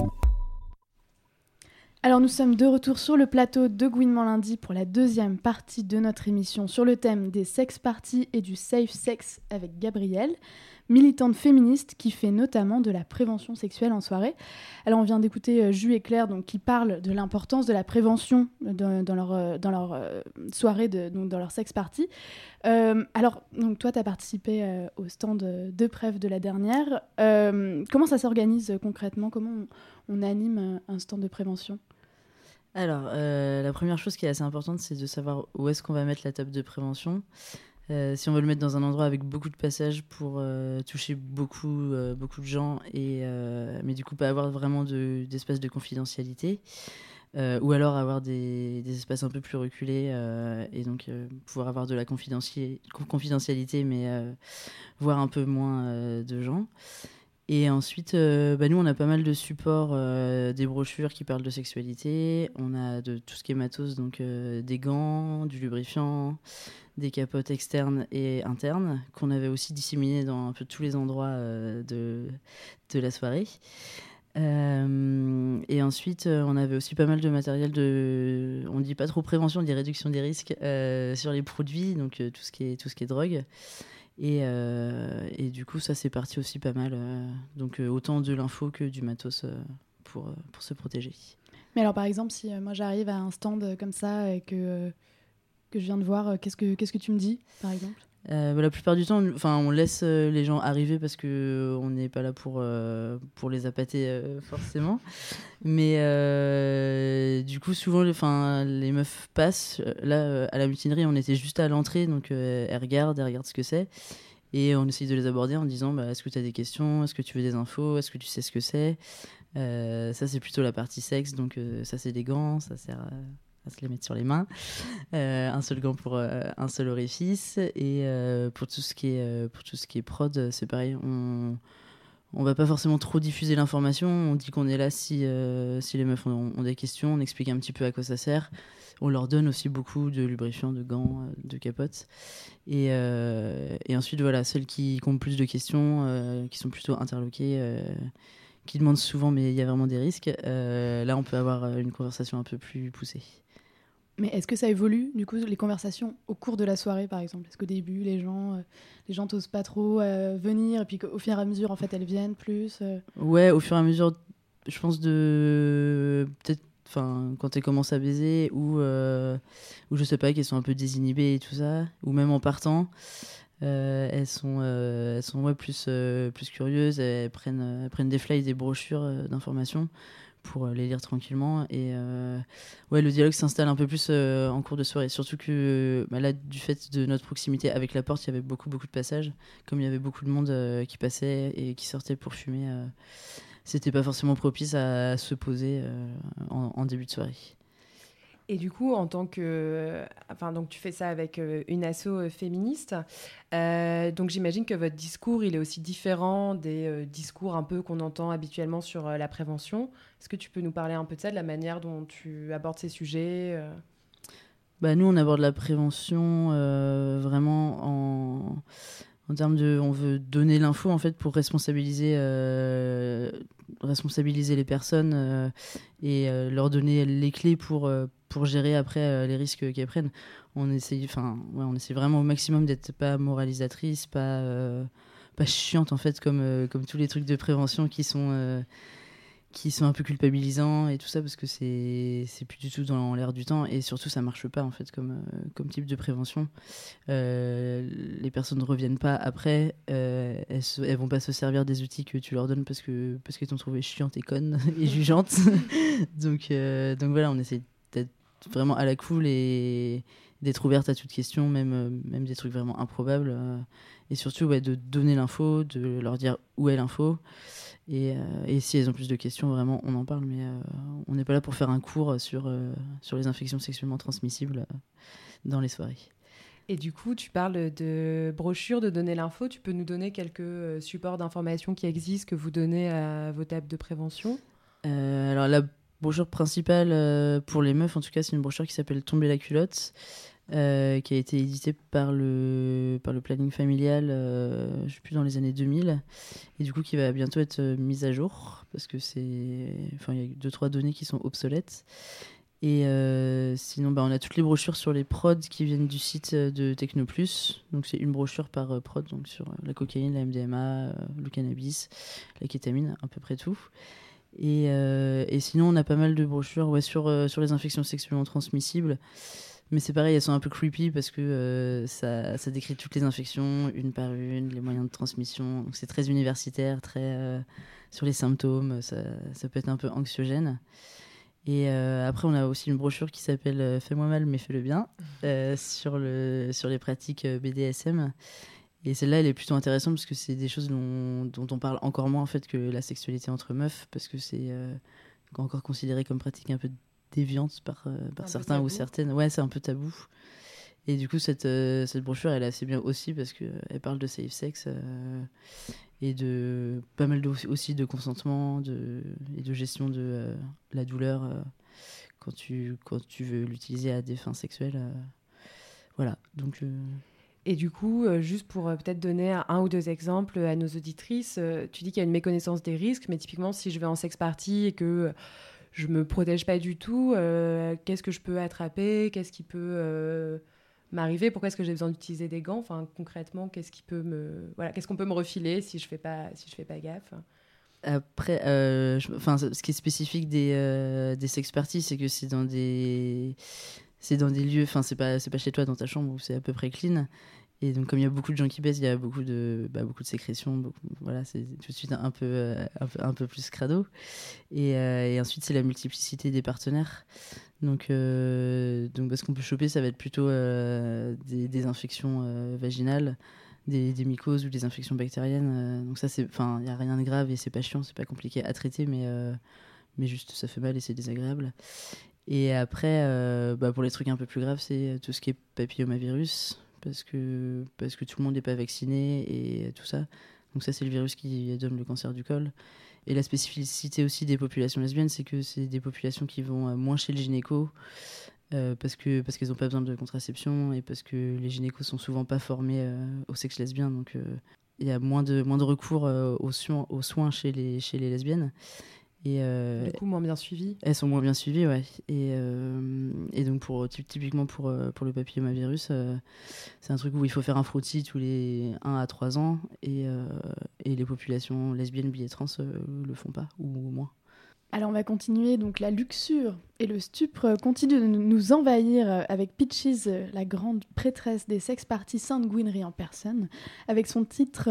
Alors nous sommes de retour sur le plateau de Gouinement lundi pour la deuxième partie de notre émission sur le thème des sex parties et du safe sex avec Gabrielle militante féministe qui fait notamment de la prévention sexuelle en soirée. Alors on vient d'écouter euh, Jus et Claire donc, qui parlent de l'importance de la prévention dans, leur, euh, dans leur euh, soirée, de, donc dans leur sex party. alors, donc, toi, tu as participé au stand de Preuve de la dernière. comment ça s'organise concrètement? Comment on, anime un stand de prévention? Alors, la première chose qui est assez importante, c'est de savoir où est-ce qu'on va mettre la table de prévention. Euh, si on veut le mettre dans un endroit avec beaucoup de passages pour euh, toucher beaucoup, euh, beaucoup de gens, et, mais du coup pas avoir vraiment d'espace de, confidentialité, ou alors avoir des, des, espaces un peu plus reculés, et donc pouvoir avoir de la confidentialité, mais voir un peu moins de gens. Et ensuite, bah nous, on a pas mal de supports, des brochures qui parlent de sexualité, on a de tout ce qui est matos, donc des gants, du lubrifiant, des capotes externes et internes qu'on avait aussi disséminées dans un peu tous les endroits euh, de, de la soirée. Euh, et ensuite, euh, on avait aussi pas mal de matériel de, on dit pas trop prévention, on dit réduction des risques sur les produits, donc tout ce qui est tout ce qui est drogue. Et, et du coup, ça c'est parti aussi pas mal. donc autant de l'info que du matos pour pour se protéger. Mais alors, par exemple, si moi j'arrive à un stand comme ça et que que je viens de voir, euh, qu'est-ce que, qu'est-ce que tu me dis, par exemple? Euh, la plupart du temps, enfin, on laisse euh, les gens arriver parce que on n'est pas là pour pour les appâter forcément. Mais du coup, souvent, enfin, les meufs passent. Là, à la mutinerie, on était juste à l'entrée, donc elles regardent, elles regardent ce que c'est, et on essaye de les aborder en disant, bah, est-ce que tu as des questions, est-ce que tu veux des infos, est-ce que tu sais ce que c'est? ça, c'est plutôt la partie sexe, donc ça, c'est des gants, ça sert. À se les mettre sur les mains. un seul gant pour un seul orifice. Et pour, tout ce qui est, pour tout ce qui est prod, c'est pareil. On on va pas forcément trop diffuser l'information. On dit qu'on est là si, euh, si les meufs ont, des questions. On explique un petit peu à quoi ça sert. On leur donne aussi beaucoup de lubrifiants, de gants, euh, de capotes. Et, euh, ensuite, voilà, celles qui, ont plus de questions, qui sont plutôt interloquées, qui demandent souvent, mais il y a vraiment des risques. là, on peut avoir une conversation un peu plus poussée. Mais est-ce que ça évolue, du coup, les conversations au cours de la soirée, par exemple? Est-ce qu'au début, les gens, euh, les pas trop euh, venir, et puis qu'au fur et à mesure, en fait, elles viennent plus euh? Ouais, au fur et à mesure, je pense de... Peut-être enfin quand elles commencent à baiser ou ou je sais pas qu'elles sont un peu désinhibées et tout ça ou même en partant elles sont elles sont ouais, plus plus curieuses elles prennent elles prennent des flyers des brochures d'informations pour euh, les lire tranquillement. Et euh, ouais, le dialogue s'installe un peu plus euh, en cours de soirée. Surtout que bah là, du fait de notre proximité avec la porte, il y avait beaucoup, beaucoup de passages. Comme il y avait beaucoup de monde qui passait et qui sortait pour fumer, c'était pas forcément propice à se poser en, début de soirée. Et du coup, en tant que, enfin, donc tu fais ça avec euh, une asso euh, féministe. Euh, donc j'imagine que votre discours, il est aussi différent des discours un peu qu'on entend habituellement sur la prévention. Est-ce que tu peux nous parler un peu de ça, de la manière dont tu abordes ces sujets Bah nous, on aborde la prévention vraiment en en termes de on veut donner l'info en fait pour responsabiliser responsabiliser les personnes et leur donner les clés pour pour gérer après euh, les risques qu'elles prennent. On essaye, enfin, ouais, on essaie vraiment au maximum d'être pas moralisatrice, pas, euh, pas chiante en fait, comme, euh, comme tous les trucs de prévention qui sont, qui sont un peu culpabilisants et tout ça, parce que c'est, c'est plus du tout dans l'air du temps et surtout ça marche pas en fait comme, comme type de prévention. les personnes ne reviennent pas après, elles, elles vont pas se servir des outils que tu leur donnes parce que parce qu'elles t'ont trouvé chiante et conne et jugeante. donc, donc voilà, on essaie d'être vraiment à la cool et d'être ouverte à toute question, même, euh, même des trucs vraiment improbables. Euh, et surtout, ouais, de donner l'info, de leur dire où est l'info. Et, euh, et, si elles ont plus de questions, vraiment, on en parle. Mais on n'est pas là pour faire un cours sur, sur les infections sexuellement transmissibles dans les soirées. Et du coup, tu parles de brochures, de donner l'info. Tu peux nous donner quelques supports d'information qui existent, que vous donnez à vos tables de prévention? Alors, la brochure principale euh, pour les meufs, en tout cas, c'est une brochure qui s'appelle Tomber la culotte, euh, qui a été éditée par le, par le planning familial, euh, je sais plus, dans les années 2000, et du coup qui va bientôt être mise à jour, parce que c'est. Enfin, il y a deux, trois données qui sont obsolètes. Et sinon, bah, on a toutes les brochures sur les prods qui viennent du site de Technoplus. Donc, c'est une brochure par prod, donc sur la cocaïne, la MDMA, le cannabis, la kétamine, à peu près tout. Et, euh, et, sinon, on a pas mal de brochures ouais, sur, euh, sur les infections sexuellement transmissibles. Mais c'est pareil, elles sont un peu creepy parce que euh, ça, ça, décrit toutes les infections, une par une, les moyens de transmission. c'est très universitaire, très sur les symptômes. Ça, ça, peut être un peu anxiogène. Et après, on a aussi une brochure qui s'appelle Fais-moi mal, mais fais-le bien sur, le, sur les pratiques BDSM. Et celle-là, elle est plutôt intéressante parce que c'est des choses dont, on parle encore moins en fait que la sexualité entre meufs, parce que c'est euh, encore considéré comme pratique un peu déviante par, euh, par certains ou certaines. Ouais, c'est un peu tabou. Et du coup, cette, euh, cette brochure, elle est assez bien aussi parce qu'elle parle de safe sex et de pas mal aussi de consentement de, et de gestion de la douleur quand, tu, quand tu veux l'utiliser à des fins sexuelles. voilà, donc et du coup, euh, juste pour euh, peut-être donner un, ou deux exemples à nos auditrices, euh, tu dis qu'il y a une méconnaissance des risques, mais typiquement, si je vais en sex party et que je me protège pas du tout, qu'est-ce que je peux attraper Qu'est-ce qui peut m'arriver Pourquoi est-ce que j'ai besoin d'utiliser des gants Enfin, concrètement, qu'est-ce qui peut me, voilà, qu'est-ce qu'on peut me refiler si je fais pas, si je fais pas gaffe après, enfin, ce qui est spécifique des, des sex parties, c'est que c'est dans des, c'est dans des lieux, enfin c'est pas c'est pas chez toi dans ta chambre où c'est à peu près clean. Et donc comme il y a beaucoup de gens qui baissent, il y a beaucoup de bah, beaucoup de sécrétions, voilà c'est tout de suite un peu euh, un peu, plus crado. Et, euh, et ensuite c'est la multiplicité des partenaires. Donc euh, donc bah, ce qu'on peut choper, ça va être plutôt des, infections vaginales. Des, mycoses ou des infections bactériennes. donc ça, c'est, enfin, il y a rien de grave et c'est pas chiant, c'est pas compliqué à traiter, mais mais juste ça fait mal et c'est désagréable. Et après, bah, pour les trucs un peu plus graves, c'est tout ce qui est papillomavirus, parce que, parce que tout le monde n'est pas vacciné et tout ça. Donc ça, c'est le virus qui donne le cancer du col. Et la spécificité aussi des populations lesbiennes, c'est que c'est des populations qui vont euh, moins chez le gynéco euh, parce que parce qu'elles n'ont pas besoin de contraception et parce que les gynécos sont souvent pas formés euh, au sexe lesbien, donc il y a moins de moins de recours aux soins aux soins chez les chez les lesbiennes. Et euh, du coup, moins bien suivies Elles sont moins bien suivies, ouais. Et, euh, et donc, pour, typiquement pour, euh, pour le papillomavirus, c'est un truc où il faut faire un frottis tous les 1 à 3 ans. Et, et les populations lesbiennes, bi et trans le font pas, ou moins. Alors on va continuer, donc la luxure et le stupre continuent de nous envahir avec Peaches, la grande prêtresse des sex parties Sainte Gouinerie en personne, avec son titre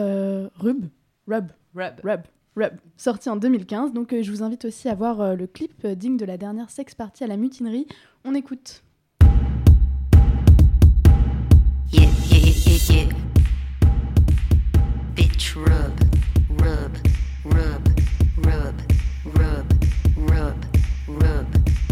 Rub, Rub, Rub, Rub, sorti en 2015. Donc euh, je vous invite aussi à voir euh, le clip euh, digne de la dernière sex party à la mutinerie. On écoute. Bitch rub, rub, rub, rub, rub, rub, rub,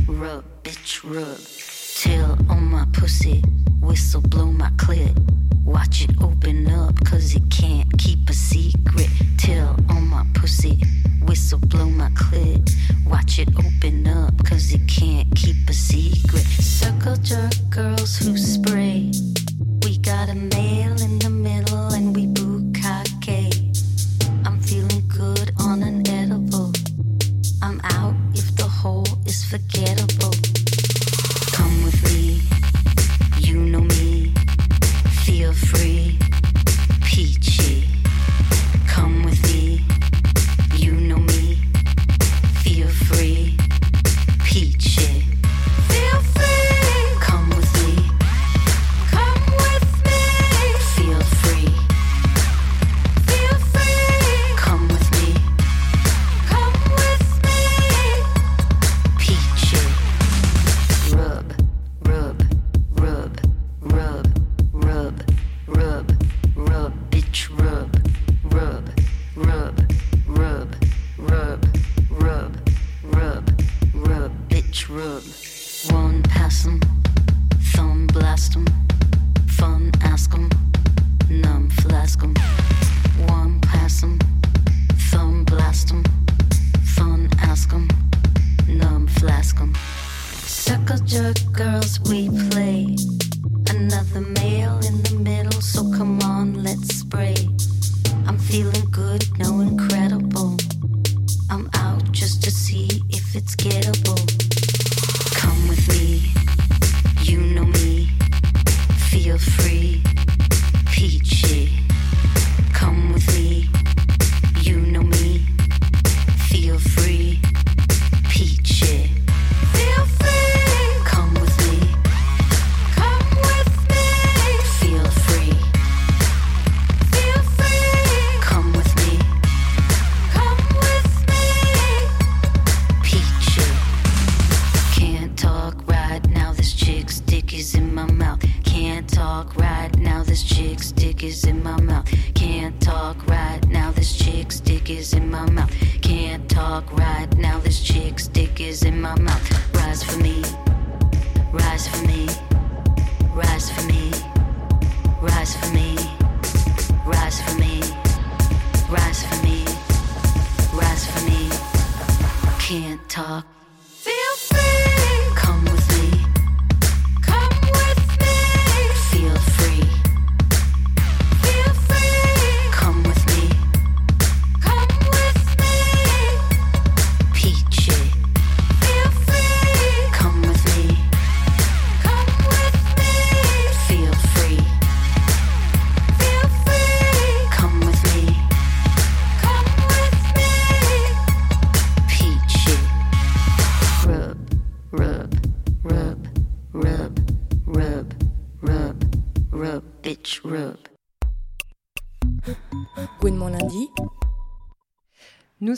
rub, bitch rub. Tail on my pussy, whistle blow my clit. Watch it open up, cause it can't keep a secret. Tail on my pussy, whistle blow my clit. Watch it open up, cause it can't keep a secret. Circle jerk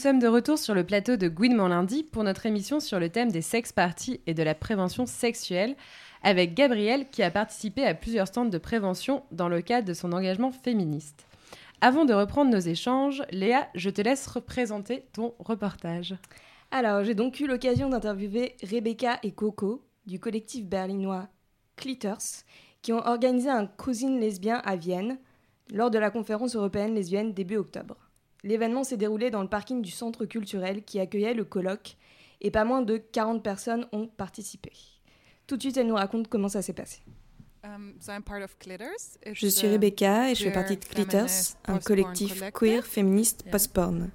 sommes de retour sur le plateau de Gouinement lundi pour notre émission sur le thème des sex parties et de la prévention sexuelle avec Gabrielle qui a participé à plusieurs stands de prévention dans le cadre de son engagement féministe. Avant de reprendre nos échanges, Léa, je te laisse représenter ton reportage. Alors, j'ai donc eu l'occasion d'interviewer Rebecca et Coco du collectif berlinois Clitters, qui ont organisé un cruising lesbien à Vienne lors de la conférence européenne lesbienne début octobre. L'événement s'est déroulé dans le parking du centre culturel qui accueillait le colloque et pas moins de 40 personnes ont participé. Tout de suite, elle nous raconte comment ça s'est passé. Um, je suis Rebecca et je fais partie de Clitters, un collectif queer féministe post-porn.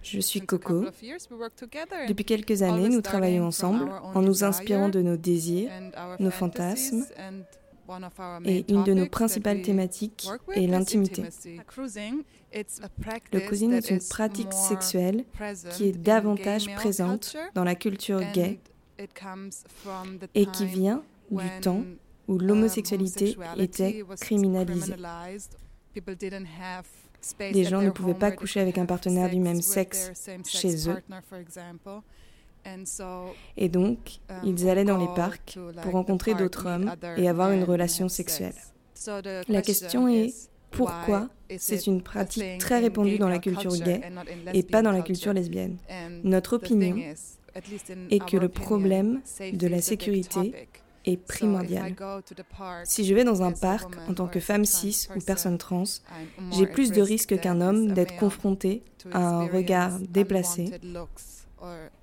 Je suis Coco. Depuis quelques années, nous travaillons ensemble en nous inspirant de nos désirs, nos fantasmes, et une de nos principales thématiques est l'intimité. Le cruising est une pratique sexuelle qui est davantage présente dans la culture gay et qui vient du temps où l'homosexualité était criminalisée. Les gens ne pouvaient pas coucher avec un partenaire du même sexe chez eux. Et donc, ils allaient dans les parcs pour rencontrer d'autres hommes et avoir une relation sexuelle. La question est pourquoi c'est une pratique très répandue dans la culture gay et pas dans la culture lesbienne. Notre opinion est que le problème de la sécurité est primordial. Si je vais dans un parc en tant que femme cis ou personne trans, j'ai plus de risques qu'un homme d'être confronté à un regard déplacé,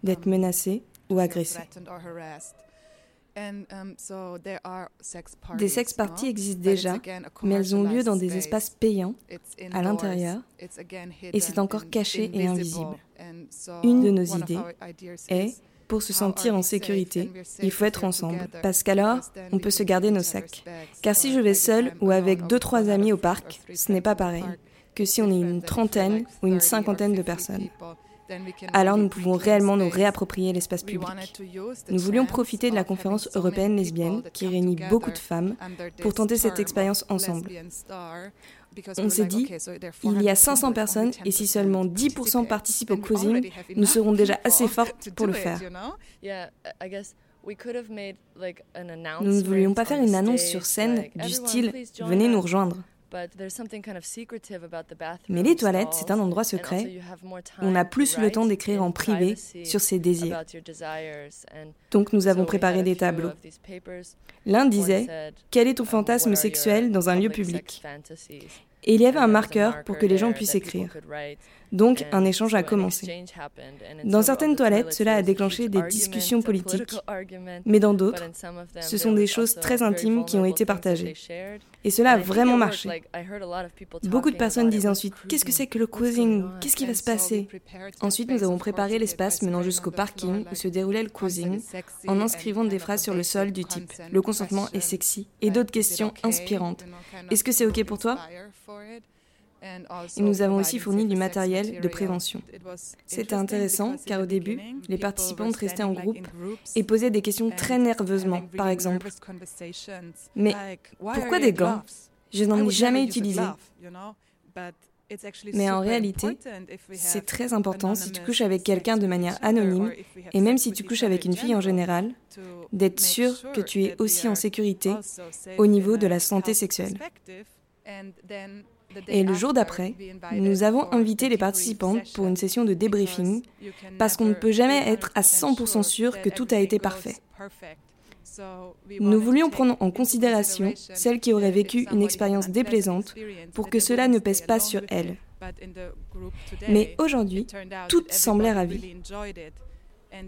d'être menacé ou agressé. Des sex parties existent déjà, mais elles ont lieu dans des espaces payants, à l'intérieur, et c'est encore caché et invisible. Une de nos idées est pour se sentir en sécurité, il faut être ensemble, parce qu'alors, on peut se garder nos sacs. Car si je vais seul ou avec deux, trois amis au parc, ce n'est pas pareil. que si on est une trentaine ou une cinquantaine de personnes. Alors nous pouvons réellement nous réapproprier l'espace public. Nous voulions profiter de la conférence européenne lesbienne qui réunit beaucoup de femmes pour tenter cette expérience ensemble. On s'est dit, il y a 500 personnes et si seulement 10% participent au cruising, nous serons déjà assez fortes pour le faire. Nous ne voulions pas faire une annonce sur scène du style Venez nous rejoindre. Mais les toilettes, c'est un endroit secret. On a plus le temps d'écrire en privé sur ses désirs. Donc nous avons préparé des tableaux. L'un disait Quel est ton fantasme sexuel dans un lieu public et il y avait un marqueur pour que les gens puissent écrire. Donc un échange a commencé. Dans certaines toilettes, cela a déclenché des discussions politiques, mais dans d'autres, ce sont des choses très intimes qui ont été partagées. Et cela a vraiment marché. Beaucoup de personnes disaient ensuite Qu'est-ce que c'est que le cruising Qu'est-ce qui va se passer? Ensuite, nous avons préparé l'espace menant jusqu'au parking où se déroulait le cruising en inscrivant des phrases sur le sol du type Le consentement est sexy et d'autres questions inspirantes. Est-ce que c'est OK pour toi? Et nous avons aussi fourni du matériel de prévention. C'était intéressant car au début, les participantes restaient en groupe et posaient des questions très nerveusement, par exemple. Mais pourquoi des gants Je n'en ai jamais utilisé. Mais en réalité, c'est très important si tu couches avec quelqu'un de manière anonyme, et même si tu couches avec une fille en général, d'être sûr que tu es aussi en sécurité au niveau de la santé sexuelle. Et le jour d'après, nous avons invité les participantes pour une session de débriefing parce qu'on ne peut jamais être à 100% sûr que tout a été parfait. Nous voulions prendre en considération celles qui auraient vécu une expérience déplaisante pour que cela ne pèse pas sur elles. Mais aujourd'hui, toutes semblaient ravies.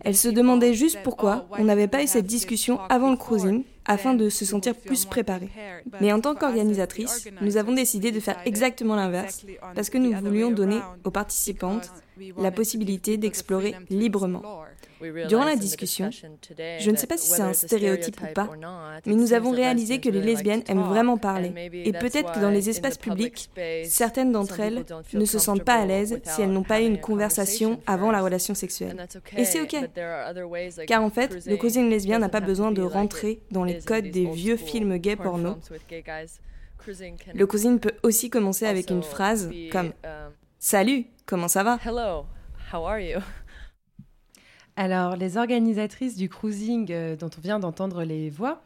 Elle se demandait juste pourquoi on n'avait pas eu cette discussion avant le cruising afin de se sentir plus préparée. Mais en tant qu'organisatrice, nous avons décidé de faire exactement l'inverse parce que nous voulions donner aux participantes la possibilité d'explorer librement. Durant la discussion, je ne sais pas si c'est un stéréotype ou pas, mais nous avons réalisé que les lesbiennes aiment vraiment parler. Et peut-être que dans les espaces publics, certaines d'entre elles ne se sentent pas à l'aise si elles n'ont pas eu une conversation avant la relation sexuelle. Et c'est ok. Car en fait, le cruising lesbien n'a pas besoin de rentrer dans les codes des vieux films gays porno. Le cruising peut aussi commencer avec une phrase comme um, Salut, comment ça va? Hello, how are you? Alors, les organisatrices du cruising euh, dont on vient d'entendre les voix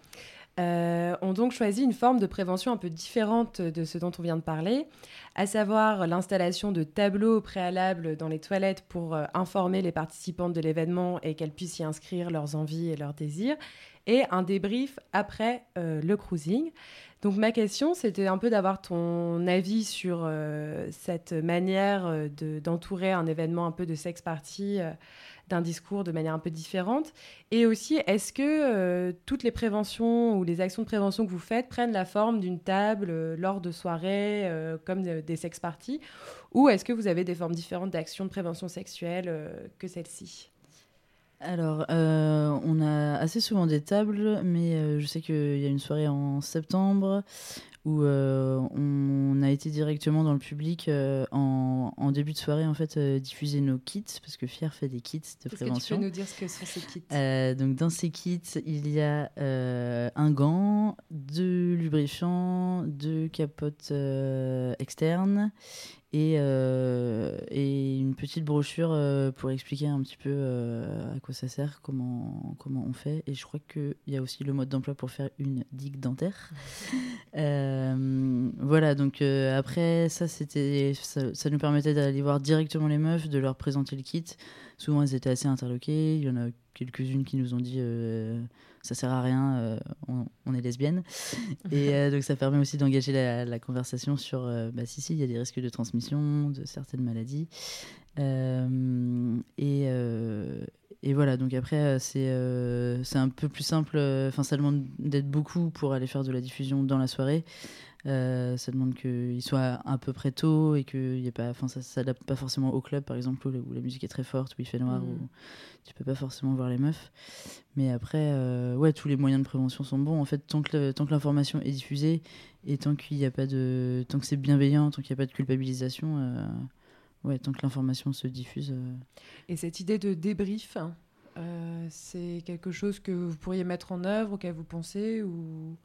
ont donc choisi une forme de prévention un peu différente de ce dont on vient de parler, à savoir l'installation de tableaux préalables dans les toilettes pour informer les participantes de l'événement et qu'elles puissent y inscrire leurs envies et leurs désirs, et un débrief après le cruising. Donc ma question, c'était un peu d'avoir ton avis sur euh, cette manière euh, d'entourer un événement un peu de sex party euh, d'un discours de manière un peu différente. Et aussi, est-ce que toutes les préventions ou les actions de prévention que vous faites prennent la forme d'une table lors de soirées comme des sex parties? Ou est-ce que vous avez des formes différentes d'actions de prévention sexuelle que celle-ci? Alors, euh, on a assez souvent des tables, mais euh, je sais qu'il y a une soirée en septembre où euh, on a été directement dans le public en, début de soirée en fait diffuser nos kits parce que Fier fait des kits de prévention. Que tu peux nous dire ce que sont ces kits? Donc dans ces kits, il y a un gant, deux lubrifiants, deux capotes externes et, euh, et une petite brochure euh, pour expliquer un petit peu euh, à quoi ça sert, comment, comment on fait. Et je crois qu'il y a aussi le mode d'emploi pour faire une digue dentaire. voilà, donc après, ça, c'était, ça, ça, nous permettait d'aller voir directement les meufs, de leur présenter le kit. Souvent, elles étaient assez interloquées. Il y en a quelques-unes qui nous ont dit ça sert à rien, euh, on, est lesbienne. Et euh, donc ça permet aussi d'engager la, conversation sur, euh, bah si, si, il y a des risques de transmission de certaines maladies. et, et voilà, donc après, c'est c'est un peu plus simple, enfin ça demande d'être beaucoup pour aller faire de la diffusion dans la soirée. Ça demande qu'il soit à peu près tôt et que y ait pas, ça s'adapte pas forcément au club par exemple où, la musique est très forte, où il fait noir, mm. où tu peux pas forcément voir les meufs. Mais après, euh, ouais, tous les moyens de prévention sont bons. En fait, tant que l'information est diffusée et tant qu'il n'y a pas de, tant que c'est bienveillant, tant qu'il n'y a pas de culpabilisation, euh, ouais, tant que l'information se diffuse. Euh. Et cette idée de débrief, c'est quelque chose que vous pourriez mettre en œuvre, auquel vous pensez, ou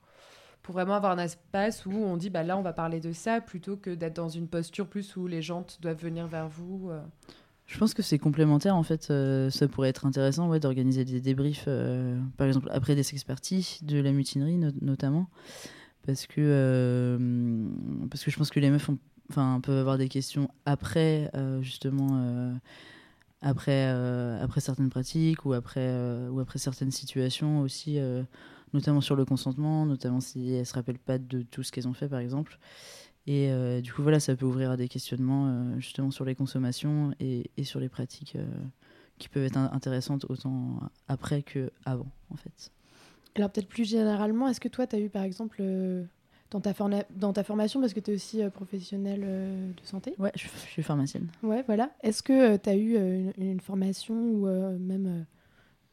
pour vraiment avoir un espace où on dit bah là on va parler de ça plutôt que d'être dans une posture plus où les gens doivent venir vers vous. Je pense que c'est complémentaire en fait. Euh, ça pourrait être intéressant ouais, d'organiser des débriefs, euh, par exemple après des expertises de la mutinerie notamment, parce que euh, parce que je pense que les meufs peuvent avoir des questions après justement après après certaines pratiques ou après ou après certaines situations aussi, notamment sur le consentement, notamment si elles se rappellent pas de tout ce qu'elles ont fait par exemple. Et euh, du coup, voilà, ça peut ouvrir à des questionnements euh, justement sur les consommations et, et sur les pratiques euh, qui peuvent être intéressantes autant après que avant, en fait. Alors peut-être plus généralement, est-ce que toi, tu as eu par exemple dans ta, dans ta formation, parce que tu es aussi professionnelle de santé? Ouais, je, suis pharmacienne. Ouais, voilà. Est-ce que tu as eu une, une, formation ou même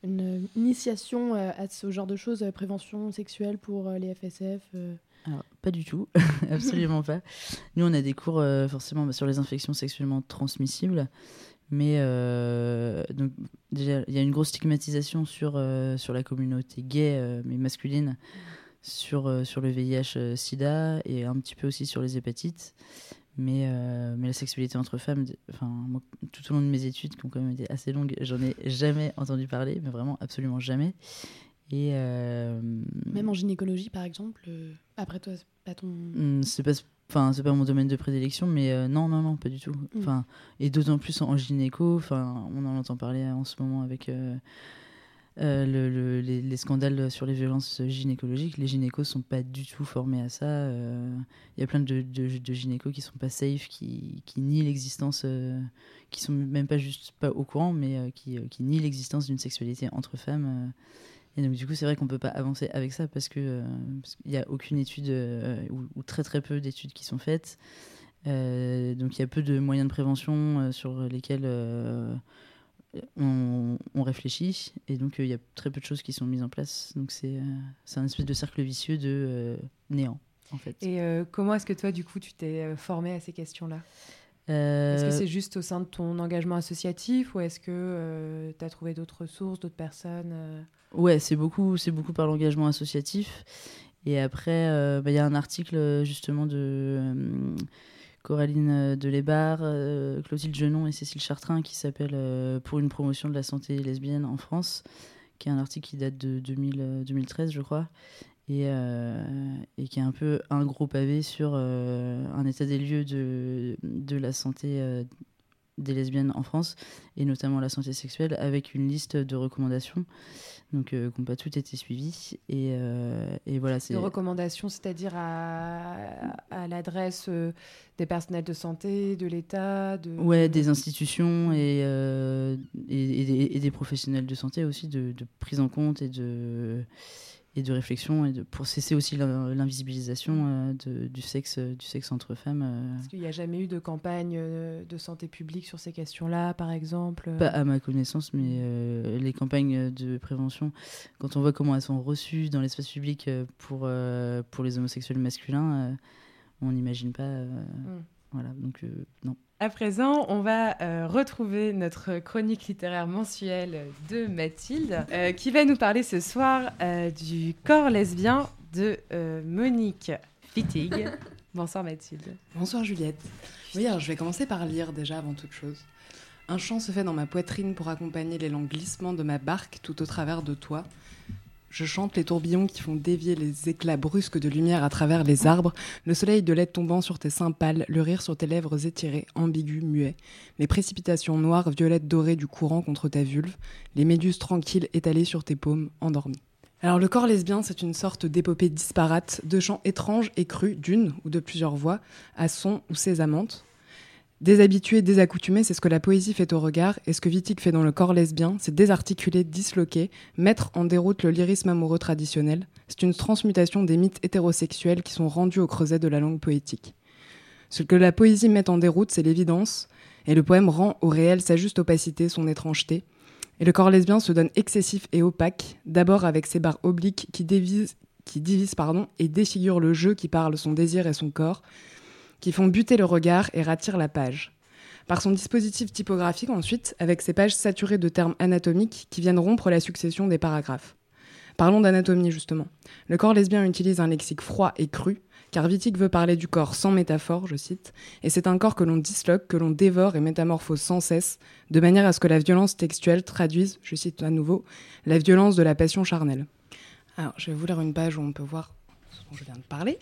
une initiation à ce genre de choses, prévention sexuelle pour les FSF pas du tout, absolument pas. Nous, on a des cours euh, forcément bah, sur les infections sexuellement transmissibles, mais euh, déjà, il y a une grosse stigmatisation sur, euh, sur la communauté gay, mais masculine, sur, sur le VIH-Sida et un petit peu aussi sur les hépatites. Mais, mais la sexualité entre femmes, enfin, tout au long de mes études, qui ont quand même été assez longues, j'en ai jamais entendu parler, mais vraiment absolument jamais. Et euh, Même en gynécologie, par exemple, euh, après toi, c'est pas ton. Hmm, c'est pas, enfin, c'est pas mon domaine de prédilection, mais euh, non, non, non, pas du tout. Mm. Enfin, et d'autant plus en, gynéco, enfin, on en entend parler en ce moment avec. Le, les, scandales sur les violences gynécologiques, les gynécos sont pas du tout formés à ça. Il y a plein de, gynécos qui sont pas safe, qui, nient l'existence, qui sont même pas juste pas au courant, mais qui, qui nient l'existence d'une sexualité entre femmes. Et donc, du coup, c'est vrai qu'on ne peut pas avancer avec ça parce qu'il euh, n'y a aucune étude euh, ou, très très peu d'études qui sont faites. Euh, donc, il y a peu de moyens de prévention sur lesquels on, réfléchit. Et donc, il y a très peu de choses qui sont mises en place. Donc, c'est un espèce de cercle vicieux de néant, en fait. Et comment est-ce que toi, du coup, tu t'es formé à ces questions-là? Est-ce que c'est juste au sein de ton engagement associatif ou est-ce que tu as trouvé d'autres sources, d'autres personnes Ouais, c'est beaucoup, c'est beaucoup par l'engagement associatif. Et après, euh, bah, il y a un article justement de euh, Coraline Delébar, euh, Clotilde Genon et Cécile Chartrain qui s'appelle Pour une promotion de la santé lesbienne en France, qui est un article qui date de 2013, je crois. et, qui est un peu un gros pavé sur un état des lieux de la santé des lesbiennes en France, et notamment la santé sexuelle, avec une liste de recommandations donc euh, qui n'ont pas toutes été suivies. Et, euh, et voilà, c'est... Recommandations, c'est-à-dire à, à l'adresse euh, des personnels de santé, de l'État de... Ouais, des institutions et, et, et, des, professionnels de santé aussi, de, de prise en compte et de et de réflexion et de, pour cesser aussi l'invisibilisation euh, du, sexe, du sexe entre femmes. Euh. Est-ce qu'il n'y a jamais eu de campagne euh, de santé publique sur ces questions-là, par exemple Pas à ma connaissance, mais les campagnes de prévention, quand on voit comment elles sont reçues dans l'espace public pour, pour les homosexuels masculins, on n'imagine pas. Mm. Voilà, donc non. À présent, on va euh, retrouver notre chronique littéraire mensuelle de Mathilde, euh, qui va nous parler ce soir euh, du corps lesbien de Monique Fittig. Bonsoir Mathilde. Bonsoir Juliette. Oui, alors je vais commencer par lire déjà avant toute chose. Un chant se fait dans ma poitrine pour accompagner les longs glissements de ma barque tout au travers de toi. Je chante les tourbillons qui font dévier les éclats brusques de lumière à travers les arbres, le soleil de lait tombant sur tes seins pâles, le rire sur tes lèvres étirées, ambigu, muet, les précipitations noires, violettes dorées du courant contre ta vulve, les méduses tranquilles étalées sur tes paumes, endormies. Alors le corps lesbien, c'est une sorte d'épopée disparate, de chants étranges et crus d'une ou de plusieurs voix, à son ou ses amantes, Déshabitué, désaccoutumé, c'est ce que la poésie fait au regard, et ce que Wittig fait dans le corps lesbien, c'est désarticuler, disloquer, mettre en déroute le lyrisme amoureux traditionnel. C'est une transmutation des mythes hétérosexuels qui sont rendus au creuset de la langue poétique. Ce que la poésie met en déroute, c'est l'évidence, et le poème rend au réel sa juste opacité, son étrangeté. Et le corps lesbien se donne excessif et opaque, d'abord avec ses barres obliques qui, divisent, qui divisent pardon, et défigurent le jeu qui parle son désir et son corps, qui font buter le regard et rattirent la page. Par son dispositif typographique ensuite, avec ses pages saturées de termes anatomiques qui viennent rompre la succession des paragraphes. Parlons d'anatomie justement. Le corps lesbien utilise un lexique froid et cru, car Wittig veut parler du corps sans métaphore, je cite, et c'est un corps que l'on disloque, que l'on dévore et métamorphose sans cesse, de manière à ce que la violence textuelle traduise, je cite à nouveau, la violence de la passion charnelle. Alors, je vais vous lire une page où on peut voir ce dont je viens de parler.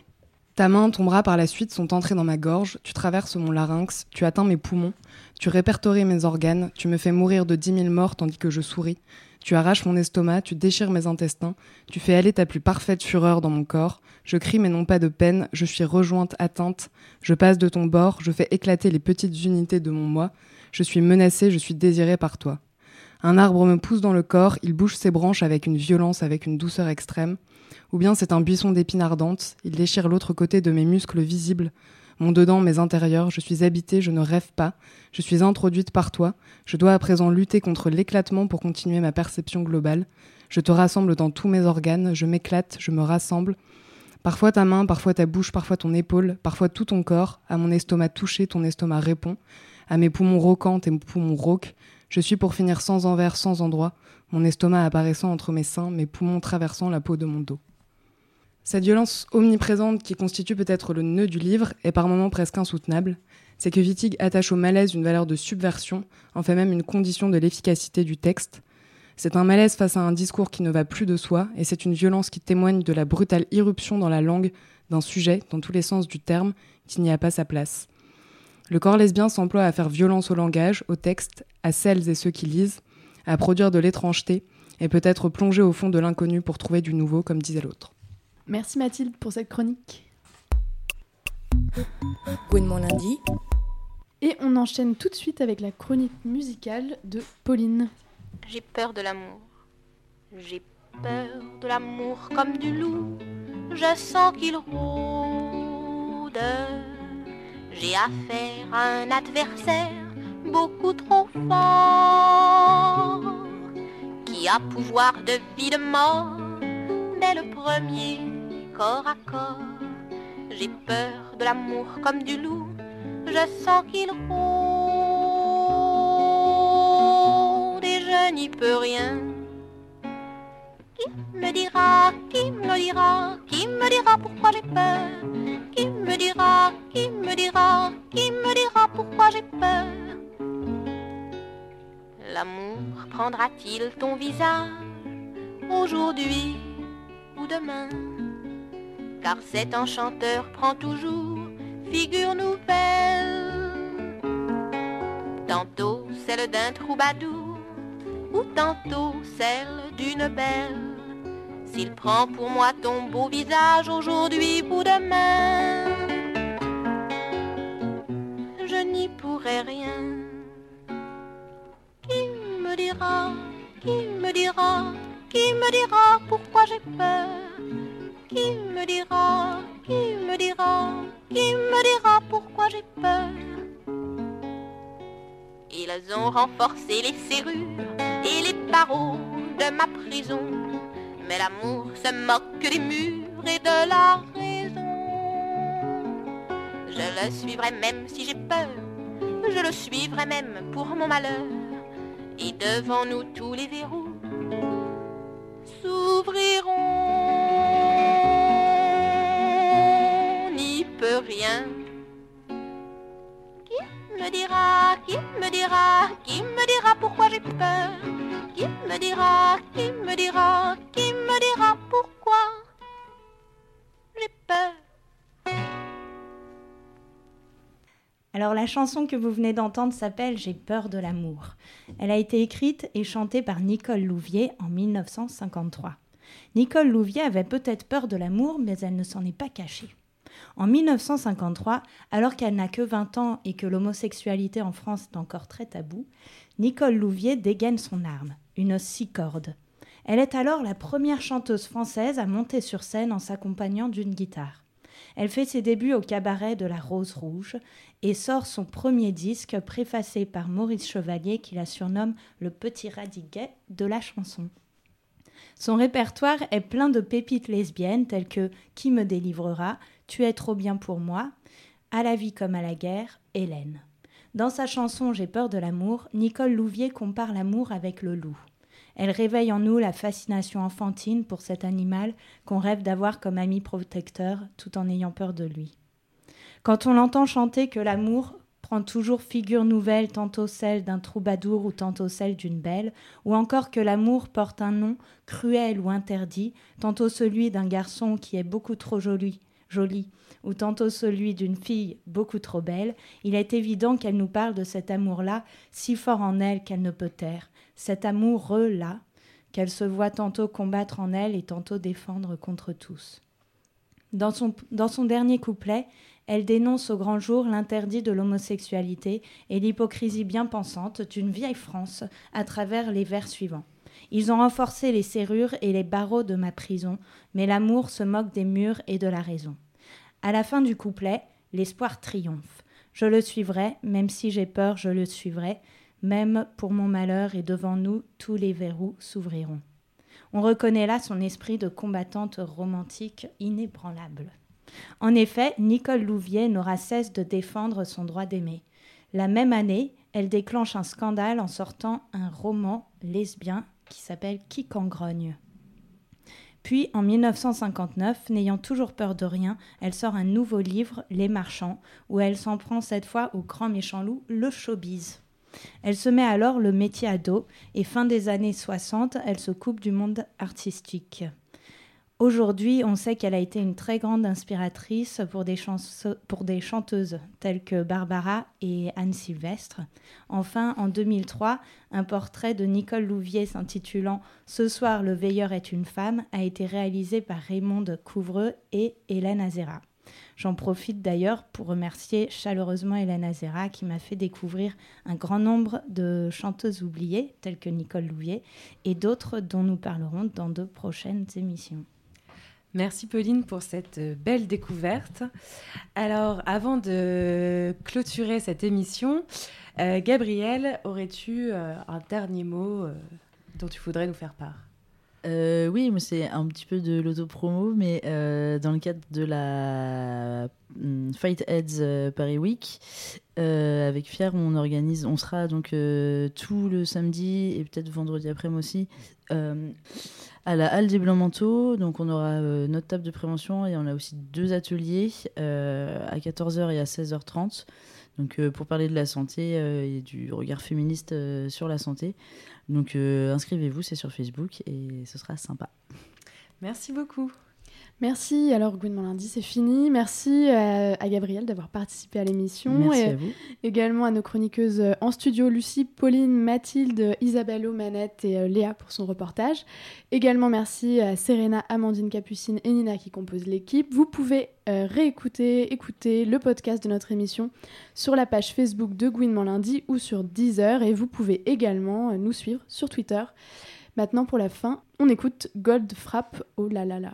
Ta main, ton bras par la suite sont entrés dans ma gorge, tu traverses mon larynx, tu atteins mes poumons, tu répertories mes organes, tu me fais mourir de dix mille morts tandis que je souris, tu arraches mon estomac, tu déchires mes intestins, tu fais aller ta plus parfaite fureur dans mon corps, je crie mais non pas de peine, je suis rejointe, atteinte, je passe de ton bord, je fais éclater les petites unités de mon moi, je suis menacée, je suis désirée par toi. Un arbre me pousse dans le corps, il bouge ses branches avec une violence, avec une douceur extrême ou bien c'est un buisson d'épines ardentes, il déchire l'autre côté de mes muscles visibles, mon dedans, mes intérieurs, je suis habitée, je ne rêve pas, je suis introduite par toi, je dois à présent lutter contre l'éclatement pour continuer ma perception globale, je te rassemble dans tous mes organes, je m'éclate, je me rassemble, parfois ta main, parfois ta bouche, parfois ton épaule, parfois tout ton corps, à mon estomac touché, ton estomac répond, à mes poumons roquants, tes poumons rauques, je suis pour finir sans envers, sans endroit, mon estomac apparaissant entre mes seins, mes poumons traversant la peau de mon dos. Cette violence omniprésente qui constitue peut-être le nœud du livre est par moments presque insoutenable. C'est que Wittig attache au malaise une valeur de subversion, en fait même une condition de l'efficacité du texte. C'est un malaise face à un discours qui ne va plus de soi, et c'est une violence qui témoigne de la brutale irruption dans la langue d'un sujet, dans tous les sens du terme, qui n'y a pas sa place. Le corps lesbien s'emploie à faire violence au langage, au texte, à celles et ceux qui lisent, à produire de l'étrangeté, et peut-être plonger au fond de l'inconnu pour trouver du nouveau, comme disait l'autre. Merci Mathilde pour cette chronique. mon lundi. Et on enchaîne tout de suite avec la chronique musicale de Pauline. J'ai peur de l'amour. J'ai peur de l'amour comme du loup. Je sens qu'il rôde. J'ai affaire à un adversaire beaucoup trop fort qui a pouvoir de vie de mort dès le premier corps à corps. J'ai peur de l'amour comme du loup, je sens qu'il rôde et je n'y peux rien. Qui me dira, qui me dira, qui me dira pourquoi j'ai peur me dira, qui me dira, qui me dira pourquoi j'ai peur L'amour prendra-t-il ton visage aujourd'hui ou demain? Car cet enchanteur prend toujours figure nouvelle. Tantôt celle d'un troubadour, ou tantôt celle d'une belle. S'il prend pour moi ton beau visage aujourd'hui ou demain, Qui me dira, qui me dira, qui me dira pourquoi j'ai peur? Qui me dira, qui me dira, qui me dira pourquoi j'ai peur? Ils ont renforcé les serrures et les barreaux de ma prison. Mais l'amour se moque des murs et de la raison. Je le suivrai même si j'ai peur, je le suivrai même pour mon malheur. Et devant nous tous les verrous s'ouvriront. N'y peut rien. Qui me dira, qui me dira, qui me dira pourquoi j'ai peur? Qui me dira, qui me dira, qui me dira pourquoi? Alors la chanson que vous venez d'entendre s'appelle J'ai peur de l'amour. Elle a été écrite et chantée par Nicole Louvier en 1953. Nicole Louvier avait peut-être peur de l'amour, mais elle ne s'en est pas cachée. En 1953, alors qu'elle n'a que 20 ans et que l'homosexualité en France est encore très tabou, Nicole Louvier dégaine son arme, une six cordes. Elle est alors la première chanteuse française à monter sur scène en s'accompagnant d'une guitare. Elle fait ses débuts au cabaret de la Rose Rouge et sort son premier disque préfacé par Maurice Chevalier qui la surnomme le petit radiguet de la chanson. Son répertoire est plein de pépites lesbiennes telles que Qui me délivrera, Tu es trop bien pour moi, À la vie comme à la guerre, Hélène. Dans sa chanson J'ai peur de l'amour, Nicole Louvier compare l'amour avec le loup. Elle réveille en nous la fascination enfantine pour cet animal qu'on rêve d'avoir comme ami protecteur tout en ayant peur de lui. Quand on l'entend chanter que l'amour prend toujours figure nouvelle, tantôt celle d'un troubadour ou tantôt celle d'une belle, ou encore que l'amour porte un nom cruel ou interdit, tantôt celui d'un garçon qui est beaucoup trop joli, joli, ou tantôt celui d'une fille beaucoup trop belle, il est évident qu'elle nous parle de cet amour-là, si fort en elle qu'elle ne peut taire, cet amoureux-là, qu'elle se voit tantôt combattre en elle et tantôt défendre contre tous. Dans son, dans son dernier couplet, elle dénonce au grand jour l'interdit de l'homosexualité et l'hypocrisie bien pensante d'une vieille France à travers les vers suivants. Ils ont renforcé les serrures et les barreaux de ma prison, mais l'amour se moque des murs et de la raison. À la fin du couplet, l'espoir triomphe. Je le suivrai, même si j'ai peur, je le suivrai, même pour mon malheur et devant nous, tous les verrous s'ouvriront. On reconnaît là son esprit de combattante romantique inébranlable. En effet, Nicole Louvier n'aura cesse de défendre son droit d'aimer. La même année, elle déclenche un scandale en sortant un roman lesbien qui s'appelle Qui grogne. Puis, en 1959, n'ayant toujours peur de rien, elle sort un nouveau livre, Les Marchands, où elle s'en prend cette fois au grand méchant loup, le showbiz. Elle se met alors le métier à dos et fin des années 60, elle se coupe du monde artistique. Aujourd'hui, on sait qu'elle a été une très grande inspiratrice pour des, chanteuses telles que Barbara et Anne Sylvestre. Enfin, en 2003, un portrait de Nicole Louvier s'intitulant Ce soir, le veilleur est une femme a été réalisé par Raymond Couvreux et Hélène Azera. J'en profite d'ailleurs pour remercier chaleureusement Hélène Azera qui m'a fait découvrir un grand nombre de chanteuses oubliées, telles que Nicole Louvier, et d'autres dont nous parlerons dans de prochaines émissions. Merci Pauline pour cette euh, belle découverte. Alors, avant de clôturer cette émission, euh, Gabriel, aurais-tu euh, un dernier mot dont tu voudrais nous faire part? Oui, mais c'est un petit peu de l'autopromo, mais dans le cadre de la mm, Fight Heads Paris Week, avec Fier, on organise, on sera donc tout le samedi et peut-être vendredi après-midi aussi à la Halle des Blancs-Manteaux. Donc, on aura euh, notre table de prévention et on a aussi deux ateliers euh, à 14h et à 16h30. Donc, euh, pour parler de la santé et du regard féministe sur la santé. Donc, inscrivez-vous, c'est sur Facebook et ce sera sympa. Merci beaucoup. Merci. Alors, Gouinement lundi, c'est fini. Merci à, à Gabriel d'avoir participé à l'émission. Merci à vous. Également à nos chroniqueuses en studio, Lucie, Pauline, Mathilde, Isabelle Manette et Léa pour son reportage. Également merci à Serena, Amandine Capucine et Nina qui composent l'équipe. Vous pouvez réécouter, écouter le podcast de notre émission sur la page Facebook de Gouinement lundi ou sur Deezer. Et vous pouvez également nous suivre sur Twitter. Maintenant, pour la fin, on écoute Gold Frappe Oh la la la.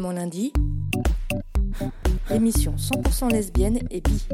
Lundi, émission 100% lesbienne et bi.